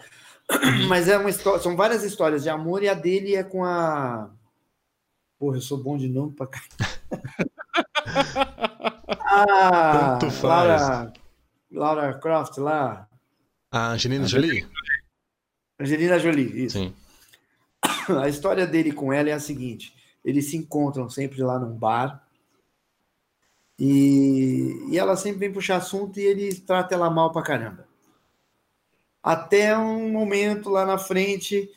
Mas é uma história, são várias histórias de amor e a dele é com a Porra, eu sou bom de nome pra cá. ah, Tanto faz. Laura, Laura Croft lá. A Angelina Jolie? Angelina Jolie, isso. Sim. A história dele com ela é a seguinte: eles se encontram sempre lá num bar. E, e ela sempre vem puxar assunto e ele trata ela mal pra caramba. Até um momento lá na frente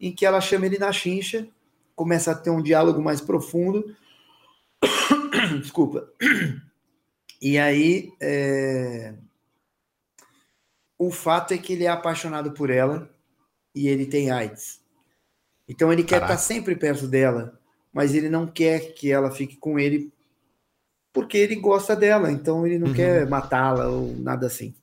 em que ela chama ele na chincha começa a ter um diálogo mais profundo. Desculpa. E aí, é... o fato é que ele é apaixonado por ela e ele tem AIDS. Então ele quer Caraca. estar sempre perto dela, mas ele não quer que ela fique com ele porque ele gosta dela, então ele não uhum. quer matá-la ou nada assim.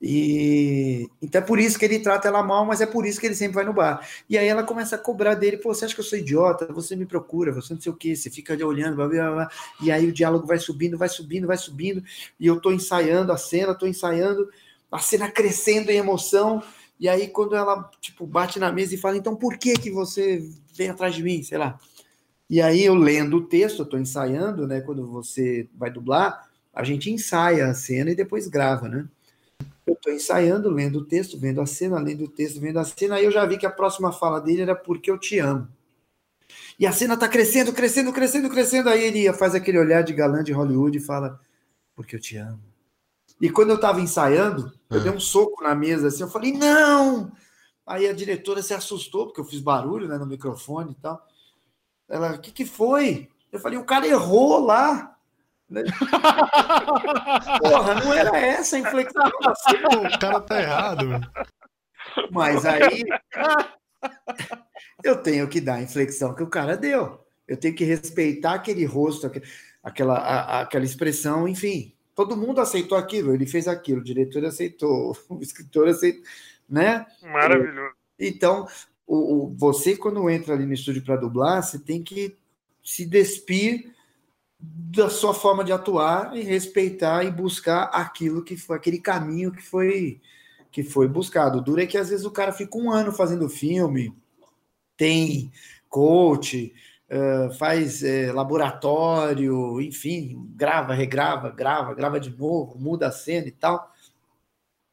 E então é por isso que ele trata ela mal, mas é por isso que ele sempre vai no bar. E aí ela começa a cobrar dele: Pô, você acha que eu sou idiota? Você me procura, você não sei o que, você fica olhando, blá, blá, blá. e aí o diálogo vai subindo, vai subindo, vai subindo. E eu tô ensaiando a cena, tô ensaiando, a cena crescendo em emoção. E aí, quando ela tipo, bate na mesa e fala: Então por que, que você vem atrás de mim? Sei lá. E aí eu lendo o texto, eu tô ensaiando, né? Quando você vai dublar, a gente ensaia a cena e depois grava, né? Eu estou ensaiando, lendo o texto, vendo a cena, lendo o texto, vendo a cena, aí eu já vi que a próxima fala dele era porque eu te amo. E a cena está crescendo, crescendo, crescendo, crescendo. Aí ele faz aquele olhar de galã de Hollywood e fala, porque eu te amo. E quando eu estava ensaiando, eu dei um soco na mesa assim, eu falei, não! Aí a diretora se assustou, porque eu fiz barulho né, no microfone e tal. Ela, o que, que foi? Eu falei, o cara errou lá. Né? Porra, não era essa a inflexão. Assim, o cara tá errado. Mas aí eu tenho que dar a inflexão que o cara deu. Eu tenho que respeitar aquele rosto, aquela, a, aquela expressão, enfim. Todo mundo aceitou aquilo, ele fez aquilo, o diretor aceitou, o escritor aceitou. né? Maravilhoso. Então, o, o você, quando entra ali no estúdio para dublar, você tem que se despir da sua forma de atuar e respeitar e buscar aquilo que foi aquele caminho que foi que foi buscado. O duro é que às vezes o cara fica um ano fazendo filme, tem coach, uh, faz uh, laboratório, enfim, grava, regrava, grava, grava de novo, muda a cena e tal.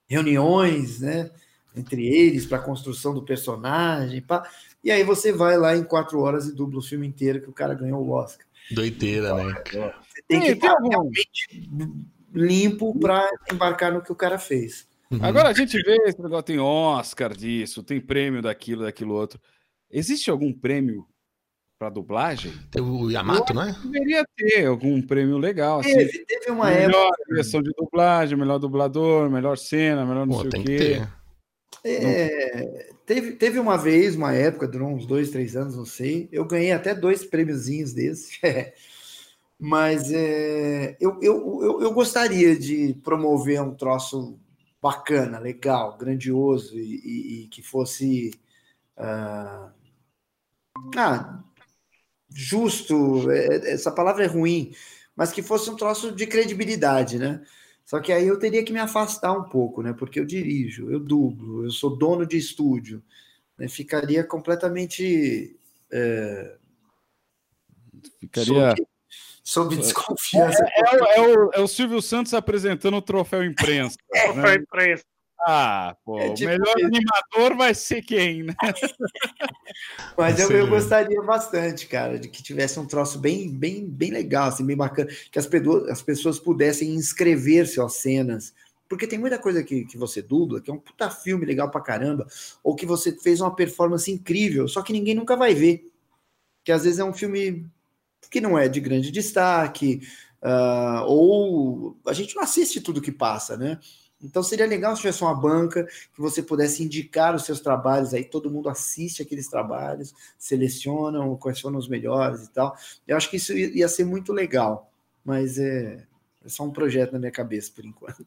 Reuniões, né? Entre eles para a construção do personagem. Pá. E aí você vai lá em quatro horas e dubla o filme inteiro que o cara ganhou o Oscar. Doideira, né? Você tem que estar realmente limpo para embarcar no que o cara fez. Uhum. Agora a gente vê esse negócio, tem Oscar disso, tem prêmio daquilo, daquilo outro. Existe algum prêmio para dublagem? Tem o Yamato, não é? Deveria ter algum prêmio legal. Assim. Teve, teve uma melhor época. direção de dublagem, melhor dublador, melhor cena, melhor não Pô, sei o quê. É, teve, teve uma vez, uma época, durou uns dois, três anos, não sei. Eu ganhei até dois prêmiozinhos desses. Mas é, eu, eu, eu, eu, gostaria de promover um troço bacana, legal, grandioso e, e, e que fosse. Uh, ah, justo, é, essa palavra é ruim, mas que fosse um troço de credibilidade, né? Só que aí eu teria que me afastar um pouco, né? Porque eu dirijo, eu dublo, eu sou dono de estúdio. Né? Ficaria completamente. É... Ficaria. Sob, sob desconfiança. É, é, é, o, é, o, Silvio Santos apresentando o troféu imprensa. troféu né? imprensa. Ah, pô, é tipo o melhor animador vai ser quem, né? Mas eu, eu, gostaria bastante, cara, de que tivesse um troço bem, bem, bem legal, assim, bem bacana, que as, as pessoas pudessem inscrever-se às cenas. Porque tem muita coisa que, que você dubla, que é um puta filme legal pra caramba, ou que você fez uma performance incrível, só que ninguém nunca vai ver. Que às vezes é um filme que não é de grande destaque, uh, ou a gente não assiste tudo que passa, né? Então seria legal se tivesse uma banca que você pudesse indicar os seus trabalhos aí, todo mundo assiste aqueles trabalhos, selecionam quais foram os melhores e tal. Eu acho que isso ia ser muito legal, mas é, é só um projeto na minha cabeça por enquanto.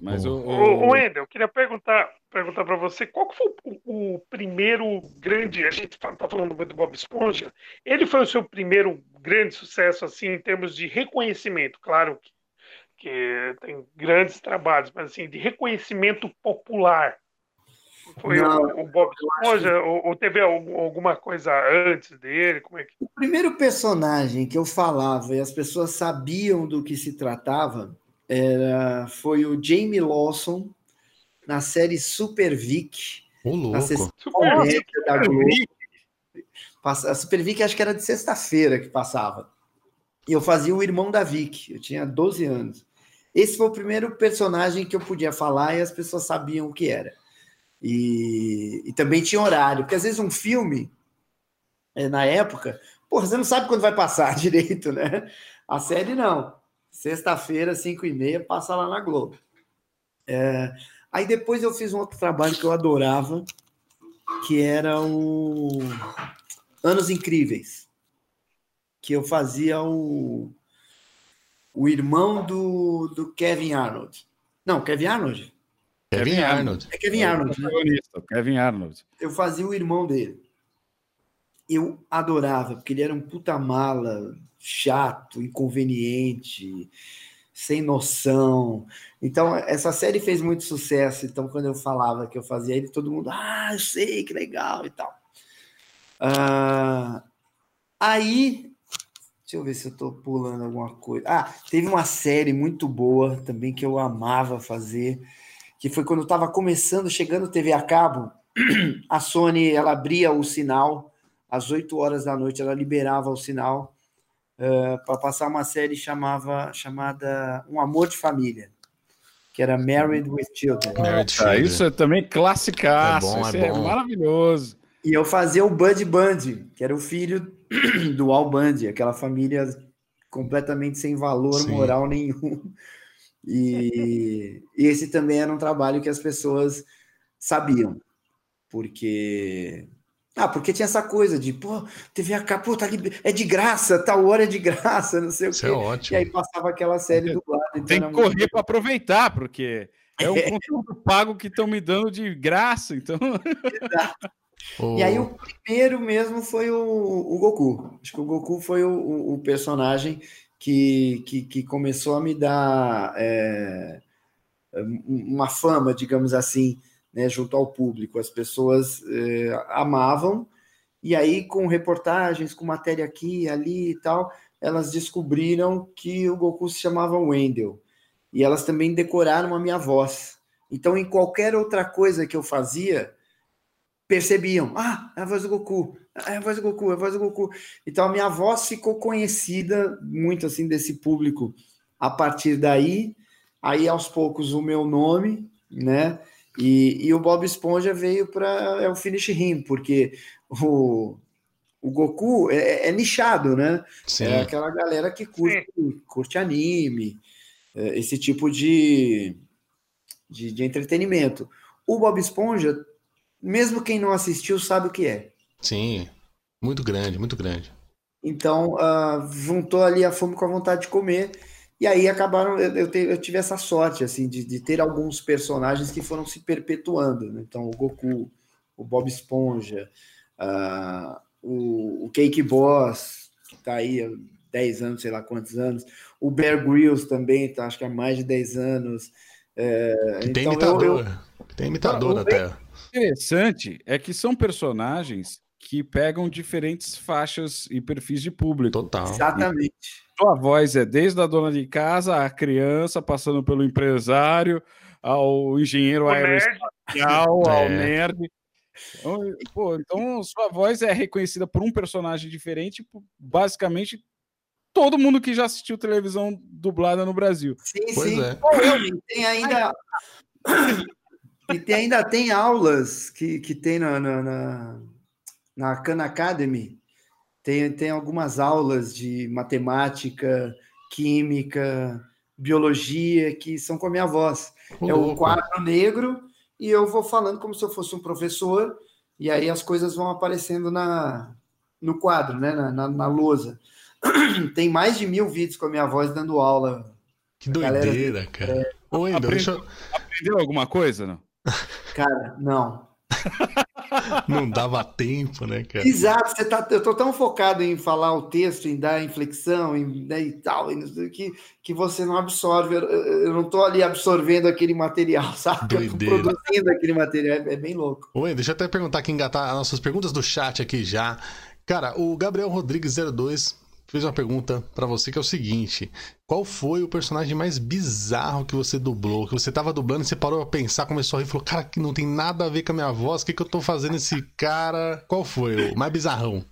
Mas o, o... o Wendel, eu queria perguntar perguntar para você qual foi o, o, primeiro grande. A gente está falando muito do Bob Esponja. Ele foi o seu primeiro grande sucesso assim em termos de reconhecimento, claro que que tem grandes trabalhos, mas assim, de reconhecimento popular. Foi Não, o, o, Bob Esponja que... ou, ou, teve alguma coisa antes dele? Como é que... O primeiro personagem que eu falava e as pessoas sabiam do que se tratava era, foi o Jamie Lawson na série Super Vic. O louco. Super Vic. Da Globo. A Super Vic acho que era de sexta-feira que passava. E eu fazia o irmão da Vic, eu tinha 12 anos. Esse foi o primeiro personagem que eu podia falar e as pessoas sabiam o que era. E, e também tinha horário, porque às vezes um filme, é, na época, porra, você não sabe quando vai passar direito, né? A série não. Sexta-feira, 5 e meia, passa lá na Globo. É, aí depois eu fiz um outro trabalho que eu adorava, que era o Anos Incríveis, que eu fazia o o irmão do, do Kevin Arnold. Não, Kevin Arnold? Kevin Arnold. É Kevin Arnold, né? Kevin Arnold. Eu fazia o irmão dele. Eu adorava, porque ele era um puta mala, chato, inconveniente, sem noção. Então, essa série fez muito sucesso. Então, quando eu falava que eu fazia ele, todo mundo, ah, eu sei, que legal e tal. Uh, aí Deixa eu ver se eu estou pulando alguma coisa. Ah, teve uma série muito boa também que eu amava fazer, que foi quando eu estava começando, chegando TV a cabo, a Sony ela abria o sinal às 8 horas da noite, ela liberava o sinal uh, para passar uma série chamava, chamada Um Amor de Família, que era Married with Children. Married ah, isso é também classicaço, é, bom, é, é maravilhoso. E eu fazia o Bud Bundy, que era o filho do Al Bundy, aquela família completamente sem valor Sim. moral nenhum. E, e, esse também era um trabalho que as pessoas sabiam, porque ah, porque tinha essa coisa de, pô, TV a pô, tá é de graça, tal hora é de graça, não sei Isso o quê. É ótimo. E aí passava aquela série dublada. Então Tem que correr muito... para aproveitar, porque É um conteúdo pago que estão me dando de graça, então. Exato. Oh. E aí o primeiro mesmo foi o, o Goku. Acho que o Goku foi o, o personagem que, que, que, começou a me dar é, uma fama, digamos assim, né, junto ao público. As pessoas é, amavam, e aí com reportagens, com matéria aqui, ali e tal, elas descobriram que o Goku se chamava Wendell. E elas também decoraram a minha voz. Então, em qualquer outra coisa que eu fazia, percebiam, ah, é a voz do Goku, é a voz do Goku, é a voz do Goku. Então a minha voz ficou conhecida muito assim desse público a partir daí. Aí aos poucos o meu nome, né? E, e o Bob Esponja veio para é o finish him, porque o, o Goku é, é nichado, né? Sim. É aquela galera que curte, curte anime, é, esse tipo de, de, de entretenimento. O Bob Esponja mesmo quem não assistiu sabe o que é. Sim, muito grande, muito grande. Então, uh, juntou ali a fome com a vontade de comer. E aí acabaram, eu, eu, te, eu tive essa sorte, assim, de, de, ter alguns personagens que foram se perpetuando. Né? Então, o Goku, o Bob Esponja, uh, o, o Cake Boss, que tá aí há 10 anos, sei lá quantos anos. O Bear Grylls também, tá, acho que há mais de 10 anos. É, tem então imitador, eu, eu... tem imitador na Terra interessante é que são personagens que pegam diferentes faixas e perfis de público. Total. Exatamente. E sua voz é desde a dona de casa, a criança, passando pelo empresário, ao engenheiro aeroespacial, ao é. nerd. Então, pô, então, sua voz é reconhecida por um personagem diferente, basicamente todo mundo que já assistiu televisão dublada no Brasil. Sim, pois sim. É. tem ainda e tem, ainda tem aulas que, que tem na, na, na, na Khan Academy, tem, tem algumas aulas de matemática, química, biologia, que são com a minha voz. é o quadro negro e eu vou falando como se eu fosse um professor, e aí as coisas vão aparecendo na, no quadro, né, na, na, na lousa. Tem mais de mil vídeos com a minha voz dando aula. Que doideira, galera. cara. É... Ô, Aprendeu, deixa... aprendeu alguma coisa, não? Cara, não. não dava tempo, né, cara? Exato, você tá, eu tô tão focado em falar o texto, em dar inflexão em, né, e tal, que, que você não absorve. Eu, eu, não tô ali absorvendo aquele material, sabe? Doideira. Eu tô produzindo aquele material, é, é bem louco. Oi, deixa eu até perguntar aqui, engatar as nossas perguntas do chat aqui já. Cara, o Gabriel Rodrigues 02 fez uma pergunta para você que é o seguinte: qual foi o personagem mais bizarro que você dublou? Que você tava dublando e você parou a pensar, começou a rir e falou: Cara, que não tem nada a ver com a minha voz, o que, que eu tô fazendo esse cara? Qual foi o mais bizarrão?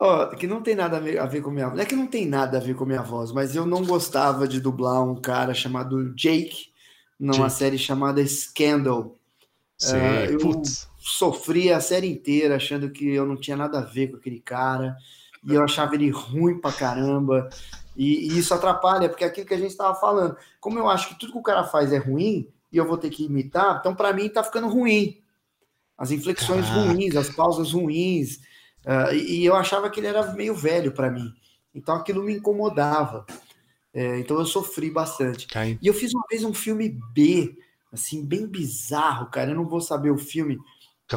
Ó, oh, que não tem nada a ver com a minha voz. Não é que não tem nada a ver com a minha voz, mas eu não gostava de dublar um cara chamado Jake numa Jake. série chamada Scandal. Sim, uh, eu putz. sofri a série inteira achando que eu não tinha nada a ver com aquele cara e eu achava ele ruim pra caramba. E, e isso atrapalha, porque é aquilo que a gente estava falando, como eu acho que tudo que o cara faz é ruim e eu vou ter que imitar, então para mim tá ficando ruim. As inflexões Caraca. ruins, as pausas ruins. Uh, e, eu achava que ele era meio velho para mim. Então aquilo me incomodava. É, então eu sofri bastante. Cai. E eu fiz uma vez um filme B, assim, bem bizarro, cara. Eu não vou saber o filme,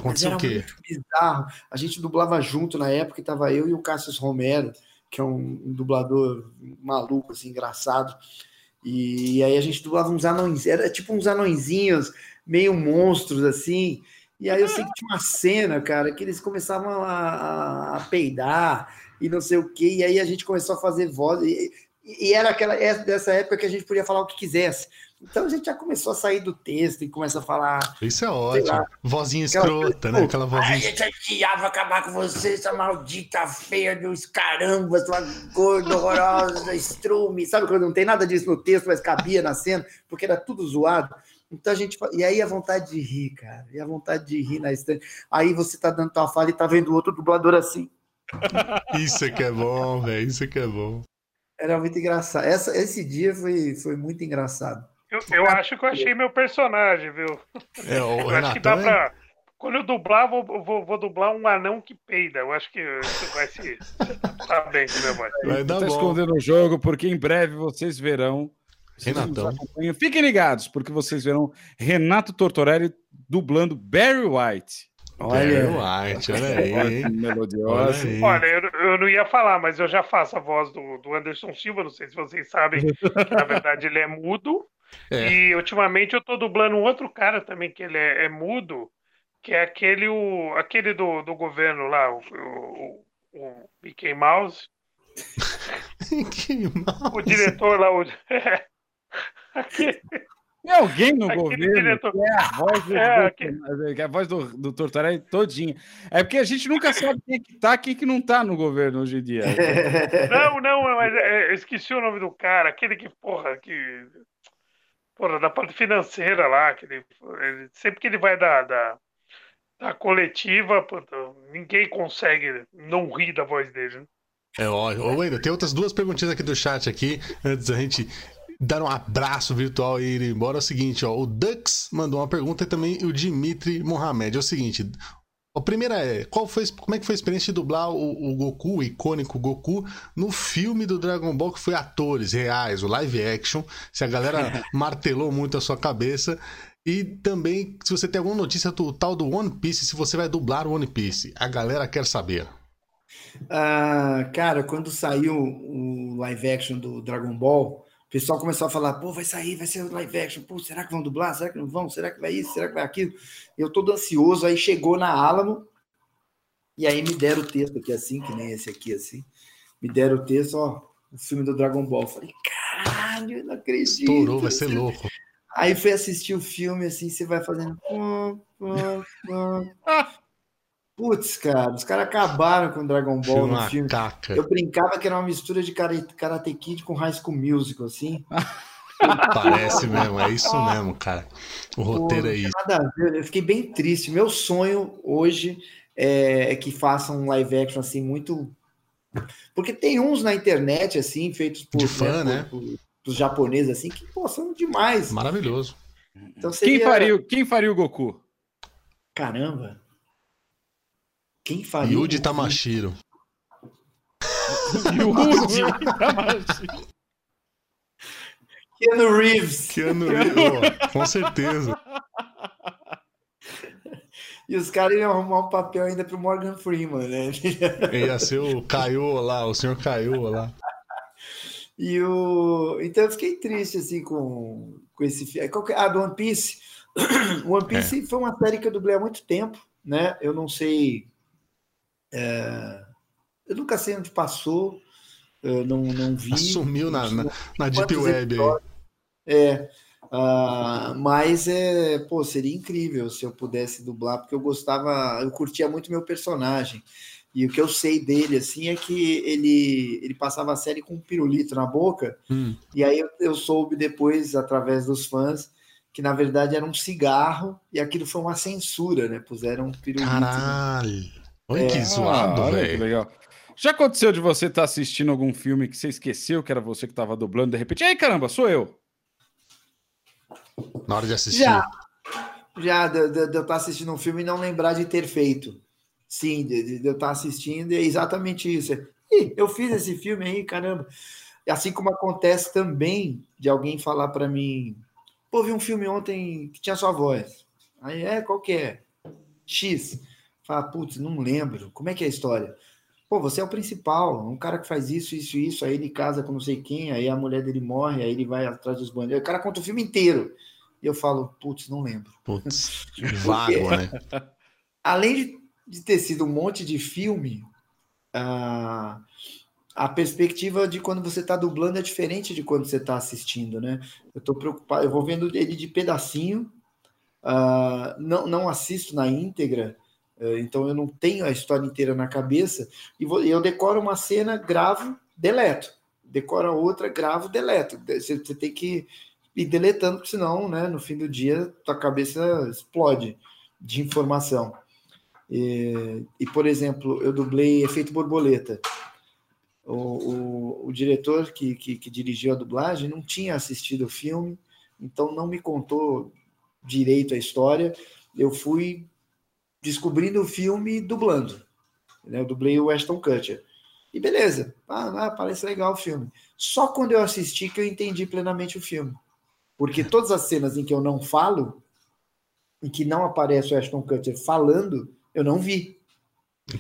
que aconteceu o quê? Bizarro. A gente dublava junto na época, estava eu e o Cassius Romero, que é um, um, dublador maluco, assim, engraçado. E, e aí a gente dublava uns anões, era tipo uns anõezinhos, meio monstros, assim. E aí eu sei que tinha uma cena, cara, que eles começavam a, a, a peidar e não sei o quê. E aí a gente começou a fazer voz. E, e era aquela é dessa época que a gente podia falar o que quisesse. Então a gente já começou a sair do texto e começa a falar. Isso é ótimo. Lá, vozinha escrota, né? Aquela vozinha. A gente odiava acabar com você, essa maldita feia dos caramba, sua gorda, horrorosa, estrume. Sabe quando não tem nada disso no texto, mas cabia na cena, porque era tudo zoado. Então a gente. E aí a vontade de rir, cara. E a vontade de rir na estante. Aí você tá dando tua fala e tá vendo outro dublador assim. Isso é que é bom, velho. Isso é que é bom. Era muito engraçado. Essa, esse dia foi, foi muito engraçado. Eu, eu acho que eu achei meu personagem, viu? É, o eu acho que dá pra. Quando eu dublar, vou, vou, vou, dublar um anão que peida. Eu acho que isso vai se. tá bem com minha voz. Vai dar tá escondendo o jogo, porque em breve vocês verão Renatão. Fiquem ligados, porque vocês verão Renato Tortorelli dublando Barry White. Olha, Barry White, olha aí. Melodiosa. Olha, eu, eu, não ia falar, mas eu já faço a voz do, do Anderson Silva. Não sei se vocês sabem que, na verdade, ele é mudo. É. E ultimamente eu tô dublando um outro cara também, que ele é, é mudo, que é aquele, o, aquele do, do governo lá, o, o, o Mickey Mouse. Mickey Mouse. O diretor lá, o. aquele... Tem alguém no Aquele governo diretor... que é a voz do, é, aquele... que é a voz do, do Tortorelli todinha. É porque a gente nunca sabe quem é que tá, quem é que não tá no governo hoje em dia. Não, não, mas é, esqueci o nome do cara, aquele que, porra, que porra, da parte financeira lá, que ele, ele, sempre que ele vai da, da, da coletiva, ninguém consegue não rir da voz dele. Né? É ótimo. Ainda tem outras duas perguntinhas aqui do chat aqui, antes da gente dar um abraço virtual e ir embora. É o seguinte, ó, o Dux mandou uma pergunta e também o Dimitri Mohamed. É o seguinte, a primeira é, qual foi, como é que foi a experiência de dublar o, o, Goku, o icônico Goku, no filme do Dragon Ball que foi atores reais, o live action? Se a galera martelou muito a sua cabeça. E também, se você tem alguma notícia do tal do One Piece, se você vai dublar o One Piece, a galera quer saber. Uh, cara, quando saiu o live action do Dragon Ball, o pessoal começou a falar, pô, vai sair, vai ser live action, pô, será que vão dublar? Será que não vão? Será que vai isso? Será que vai aquilo? Eu todo ansioso, aí chegou na Alamo, e aí me deram o texto aqui assim, que nem esse aqui, assim. Me deram o texto, ó, o filme do Dragon Ball. Eu falei, caralho, não acredito. Estourou, vai ser louco. Aí fui assistir o filme, assim, você vai fazendo. Putz, cara, os caras acabaram com Dragon Ball no filme. Eu brincava que era uma mistura de Karate Kid com High School Musical, assim. Parece mesmo, é isso mesmo, cara. O roteiro Pô, é isso. Nada a ver, eu fiquei bem triste. Meu sonho hoje é, é que façam um live action assim muito. Porque tem uns na internet, assim, feitos por, de fã, né? Por, por, por japoneses, assim, que pô, são demais. Maravilhoso. Então, seria... quem, faria, quem faria o Goku? Caramba. Quem faria? Yuji Tamashiro. Yuji Tamashiro. Keanu Reeves. Keanu Reeves, com certeza. E os caras iam arrumar um papel ainda pro Morgan Freeman, né? Ia ser o Caio lá, o senhor Caio lá. E o... Então eu fiquei triste, assim, com, com esse filme. É ah, do One Piece. One Piece é. foi uma série que eu dublei há muito tempo, né? Eu não sei é, eu nunca sei onde passou, não, não vi. Sumiu na, na, na Deep Web. É, uh, mas é, pô, seria incrível se eu pudesse dublar, porque eu gostava, eu curtia muito meu personagem. E o que eu sei dele, assim, é que ele, ele passava a série com um pirulito na boca, hum. e aí eu, eu soube depois, através dos fãs, que na verdade era um cigarro, e aquilo foi uma censura, né? Puseram um pirulito. Caralho! Olha é, que zoado, ah, velho. legal. Já aconteceu de você estar tá assistindo algum filme que você esqueceu que era você que estava dublando, de repente, ei, caramba, sou eu. Na hora de assistir. Já. Já, de, de, de eu estar tá assistindo um filme e não lembrar de ter feito. Sim, de, de eu estar tá assistindo, é exatamente isso. Ih, eu fiz esse filme aí, caramba. Assim como acontece também de alguém falar para mim, pô, vi um filme ontem que tinha sua voz. Aí é, qual que é? X. Fala, putz, não lembro. Como é que é a história? Pô, você é o principal, um cara que faz isso, isso, isso, aí ele casa com não sei quem, aí a mulher dele morre, aí ele vai atrás dos bandidos. O cara conta o filme inteiro. E eu falo, putz, não lembro. Putz, vago, né? Além de, de, ter sido um monte de filme, a, a perspectiva de quando você está dublando é diferente de quando você está assistindo, né? Eu estou preocupado, eu vou vendo ele de pedacinho, uh, não, não assisto na íntegra, então eu não tenho a história inteira na cabeça e eu decoro uma cena, gravo, deleto. Decoro outra, gravo, deleto. Você, tem que ir deletando, porque senão, né, no fim do dia, tua cabeça explode de informação. E, e por exemplo, eu dublei Efeito Borboleta. O, o, o diretor que, que, que dirigiu a dublagem não tinha assistido o filme, então não me contou direito a história. Eu fui descobrindo o filme dublando. Né? Eu dublei o Ashton Kutcher. E beleza, ah, ah, parece legal o filme. Só quando eu assisti que eu entendi plenamente o filme. Porque todas as cenas em que eu não falo, em que não aparece o Ashton Kutcher falando, eu não vi.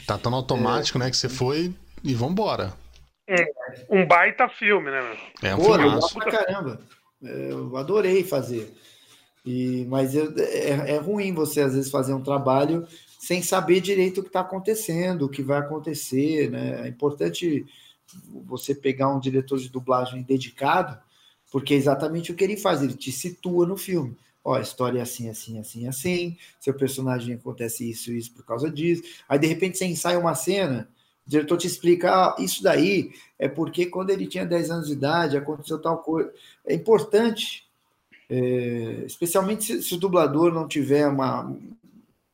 Tá tão automático, é... né? Que você foi e vambora. Um, um baita filme, né? É um filme pra caramba. Eu adorei fazer. E, mas eu, é, é ruim você, às vezes, fazer um trabalho sem saber direito o que está acontecendo, o que vai acontecer. Né? É importante você pegar um diretor de dublagem dedicado, porque é exatamente o que ele faz, ele te situa no filme. Ó, a história é assim, assim, assim, assim, seu personagem acontece isso, isso por causa disso. Aí, de repente, você ensaia uma cena, o diretor te explica, ah, isso daí é porque quando ele tinha 10 anos de idade aconteceu tal coisa. É importante, é, especialmente se, se, o dublador não tiver uma,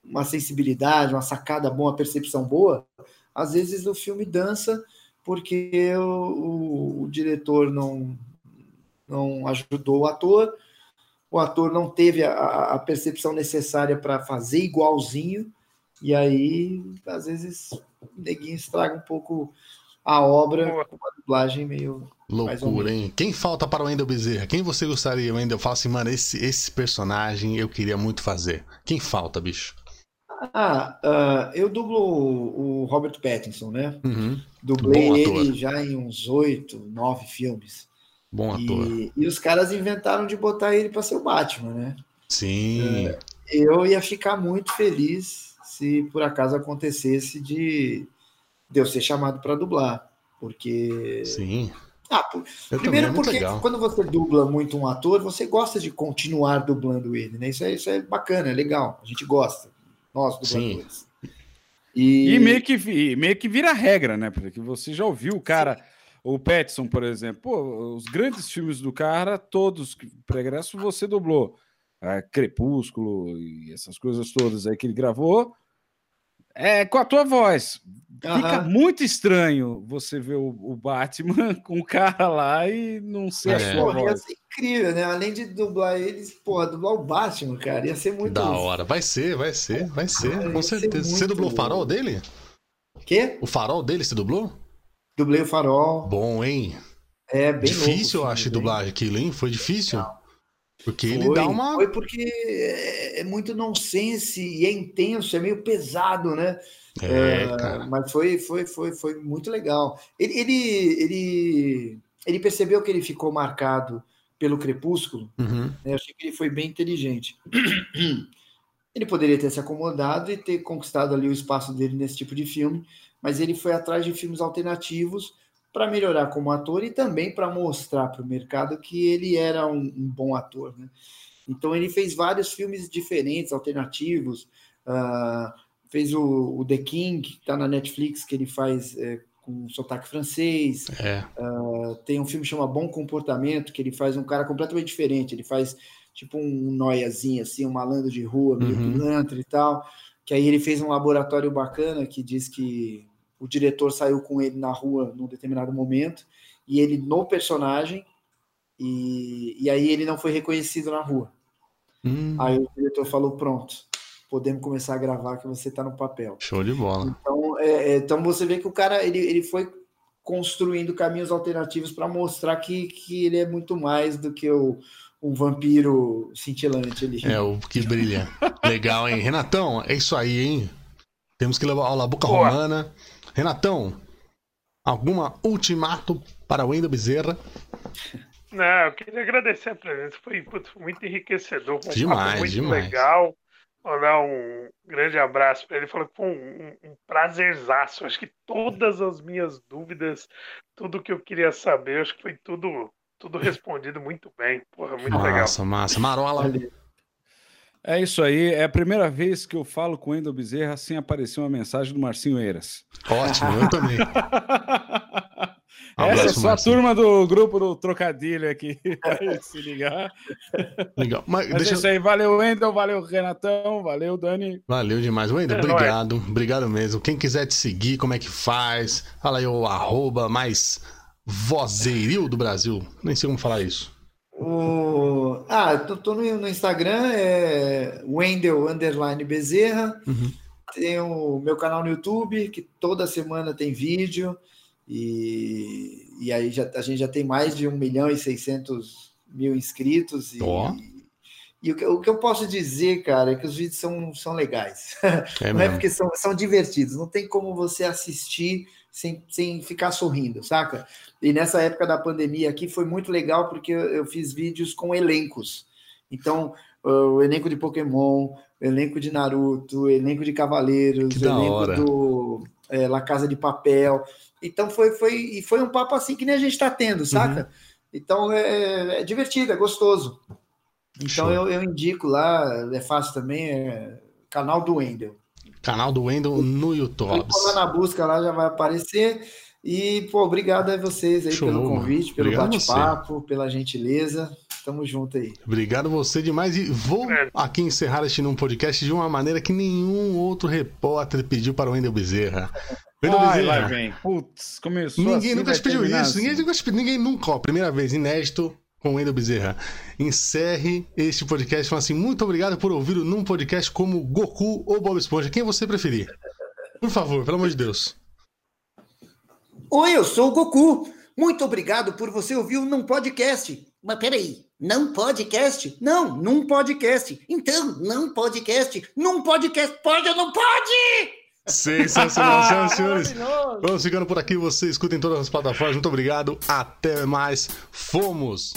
uma sensibilidade, uma sacada boa, uma percepção boa, às vezes o filme dança porque o, o, o diretor não, não ajudou o ator, o ator não teve a, a percepção necessária para fazer igualzinho, e aí, às vezes, o neguinho estraga um pouco a obra com uma dublagem meio. Loucura, hein? Quem falta para o Wendel Bezerra? Quem você gostaria, Wendel? Fala assim, mano, esse, esse personagem eu queria muito fazer. Quem falta, bicho? Ah, uh, eu dublo o, Robert Pattinson, né? Uhum. Dublei ele já em uns oito, nove filmes. Bom ator. E, e, os caras inventaram de botar ele para ser o Batman, né? Sim. Uh, eu ia ficar muito feliz se por acaso acontecesse de, de eu ser chamado para dublar, porque. Sim. Ah, por... primeiro é porque quando você dubla muito um ator, você gosta de continuar dublando ele, né? Isso é, isso é bacana, é legal, a gente gosta nós dubladores. Sim. E... e meio, que, meio que vira regra, né? Porque você já ouviu o cara, Sim. o Petson, por exemplo, pô, os grandes filmes do cara, todos, Pregresso, você dublou. É, Crepúsculo e essas coisas todas aí que ele gravou, é, com a tua voz. Fica muito estranho você ver o, o, Batman com o cara lá e não ser é. a sua Porra, voz. Ia ser incrível, né? Além de dublar eles, porra, dublar o Batman, cara, ia ser muito... Da hora. Vai ser, vai ser, vai ser, ah, com certeza. Ser você dublou o farol dele? Quê? O farol dele você dublou? Dublei o farol. Bom, hein? É, bem Difícil, louco, eu acho, dublar aquilo, hein? Foi difícil? Não. Porque foi, ele dá uma. Foi porque é, é muito nonsense e é intenso, é meio pesado, né? É, é mas foi, foi, foi, foi muito legal. Ele, ele, ele, ele percebeu que ele ficou marcado pelo Crepúsculo. Uhum. Né? Eu achei que ele foi bem inteligente. Ele poderia ter se acomodado e ter conquistado ali o espaço dele nesse tipo de filme, mas ele foi atrás de filmes alternativos para melhorar como ator e também para mostrar para o mercado que ele era um, um bom ator. Né? Então ele fez vários filmes diferentes, alternativos. Uh, fez o, o, The King, que está na Netflix, que ele faz é, com sotaque francês. É. Uh, tem um filme que chama Bom Comportamento, que ele faz um cara completamente diferente. Ele faz tipo um noiazinho, assim, um malandro de rua, meio uhum. pilantra e tal. Que aí ele fez um laboratório bacana que diz que o diretor saiu com ele na rua num determinado momento e ele no personagem e, e aí ele não foi reconhecido na rua. Hum. Aí o diretor falou pronto, podemos começar a gravar que você está no papel. Show de bola. Então, é, é, então você vê que o cara ele, ele foi construindo caminhos alternativos para mostrar que, que ele é muito mais do que o, um vampiro cintilante ali. É, o que brilha. Legal, hein? Renatão, é isso aí, hein? Temos que levar a boca Boa. romana. Renatão, alguma ultimato para o Wendel Bezerra? Não, eu queria agradecer a presença, foi, putz, muito enriquecedor, um demais, muito demais. legal. Mandar um grande abraço para ele. Falou que foi um, um, um prazerzaço. Acho que todas as minhas dúvidas, tudo que eu queria saber, acho que foi tudo, tudo respondido muito bem. Porra, muito massa, legal. Massa, massa. Marola. É isso aí, é a primeira vez que eu falo com o Endo Bezerra sem aparecer uma mensagem do Marcinho Eiras. Ótimo, eu também. Um Essa é só a turma do grupo do Trocadilho aqui, se ligar. Legal. Mas, Mas deixa... é isso aí, valeu, Wendel, valeu, Renatão, valeu, Dani. Valeu demais. Wendel, é, obrigado, é. obrigado mesmo. Quem quiser te seguir, como é que faz? Fala aí o arroba mais vozeiril do Brasil. Nem sei como falar isso. O... Ah, tô, tô no, no, Instagram, é Wendel Underline Bezerra. Uhum. Tem o meu canal no YouTube, que toda semana tem vídeo. E, e aí já, a gente já tem mais de 1 milhão e 600 mil inscritos. E, oh. e o, que, o que eu posso dizer, cara, é que os vídeos são, são legais. É não é mesmo. é porque são, são divertidos. Não tem como você assistir sem, sem ficar sorrindo, saca? E nessa época da pandemia aqui foi muito legal porque eu, fiz vídeos com elencos. Então, o elenco de Pokémon, elenco de Naruto, elenco de Cavaleiros, elenco hora. do é, La Casa de Papel. Então foi, foi, e foi um papo assim que nem a gente está tendo, saca? Uhum. Então é, é, divertido, é gostoso. Então eu, eu, indico lá, é fácil também, é canal do Wendel. Canal do Wendel no YouTube. Lá na busca lá já vai aparecer. E, pô, obrigado a vocês aí Show, pelo convite, pelo bate-papo, pela gentileza. Tamo junto aí. Obrigado você demais. E vou é. aqui encerrar este num podcast de uma maneira que nenhum outro repórter pediu para o Wendel Bezerra. Wendel Ai, Bezerra. Lá vem. Putz, começou Ninguém assim, nunca pediu isso. Assim. Ninguém, nunca, ninguém nunca, ó, primeira vez, inédito, com o Wendel Bezerra. Encerre este podcast falando assim: muito obrigado por ouvir num podcast como Goku ou Bob Esponja, quem você preferir. Por favor, pelo amor de Deus. Oi, eu sou o Goku. Muito obrigado por você ouvir o Num Podcast. Mas peraí, não podcast? Não, num podcast. Então, não podcast. Num podcast pode ou não pode? Sensacional, senhoras e senhores. Vamos ficando por aqui. Você escuta em todas as plataformas. Muito obrigado. Até mais. Fomos.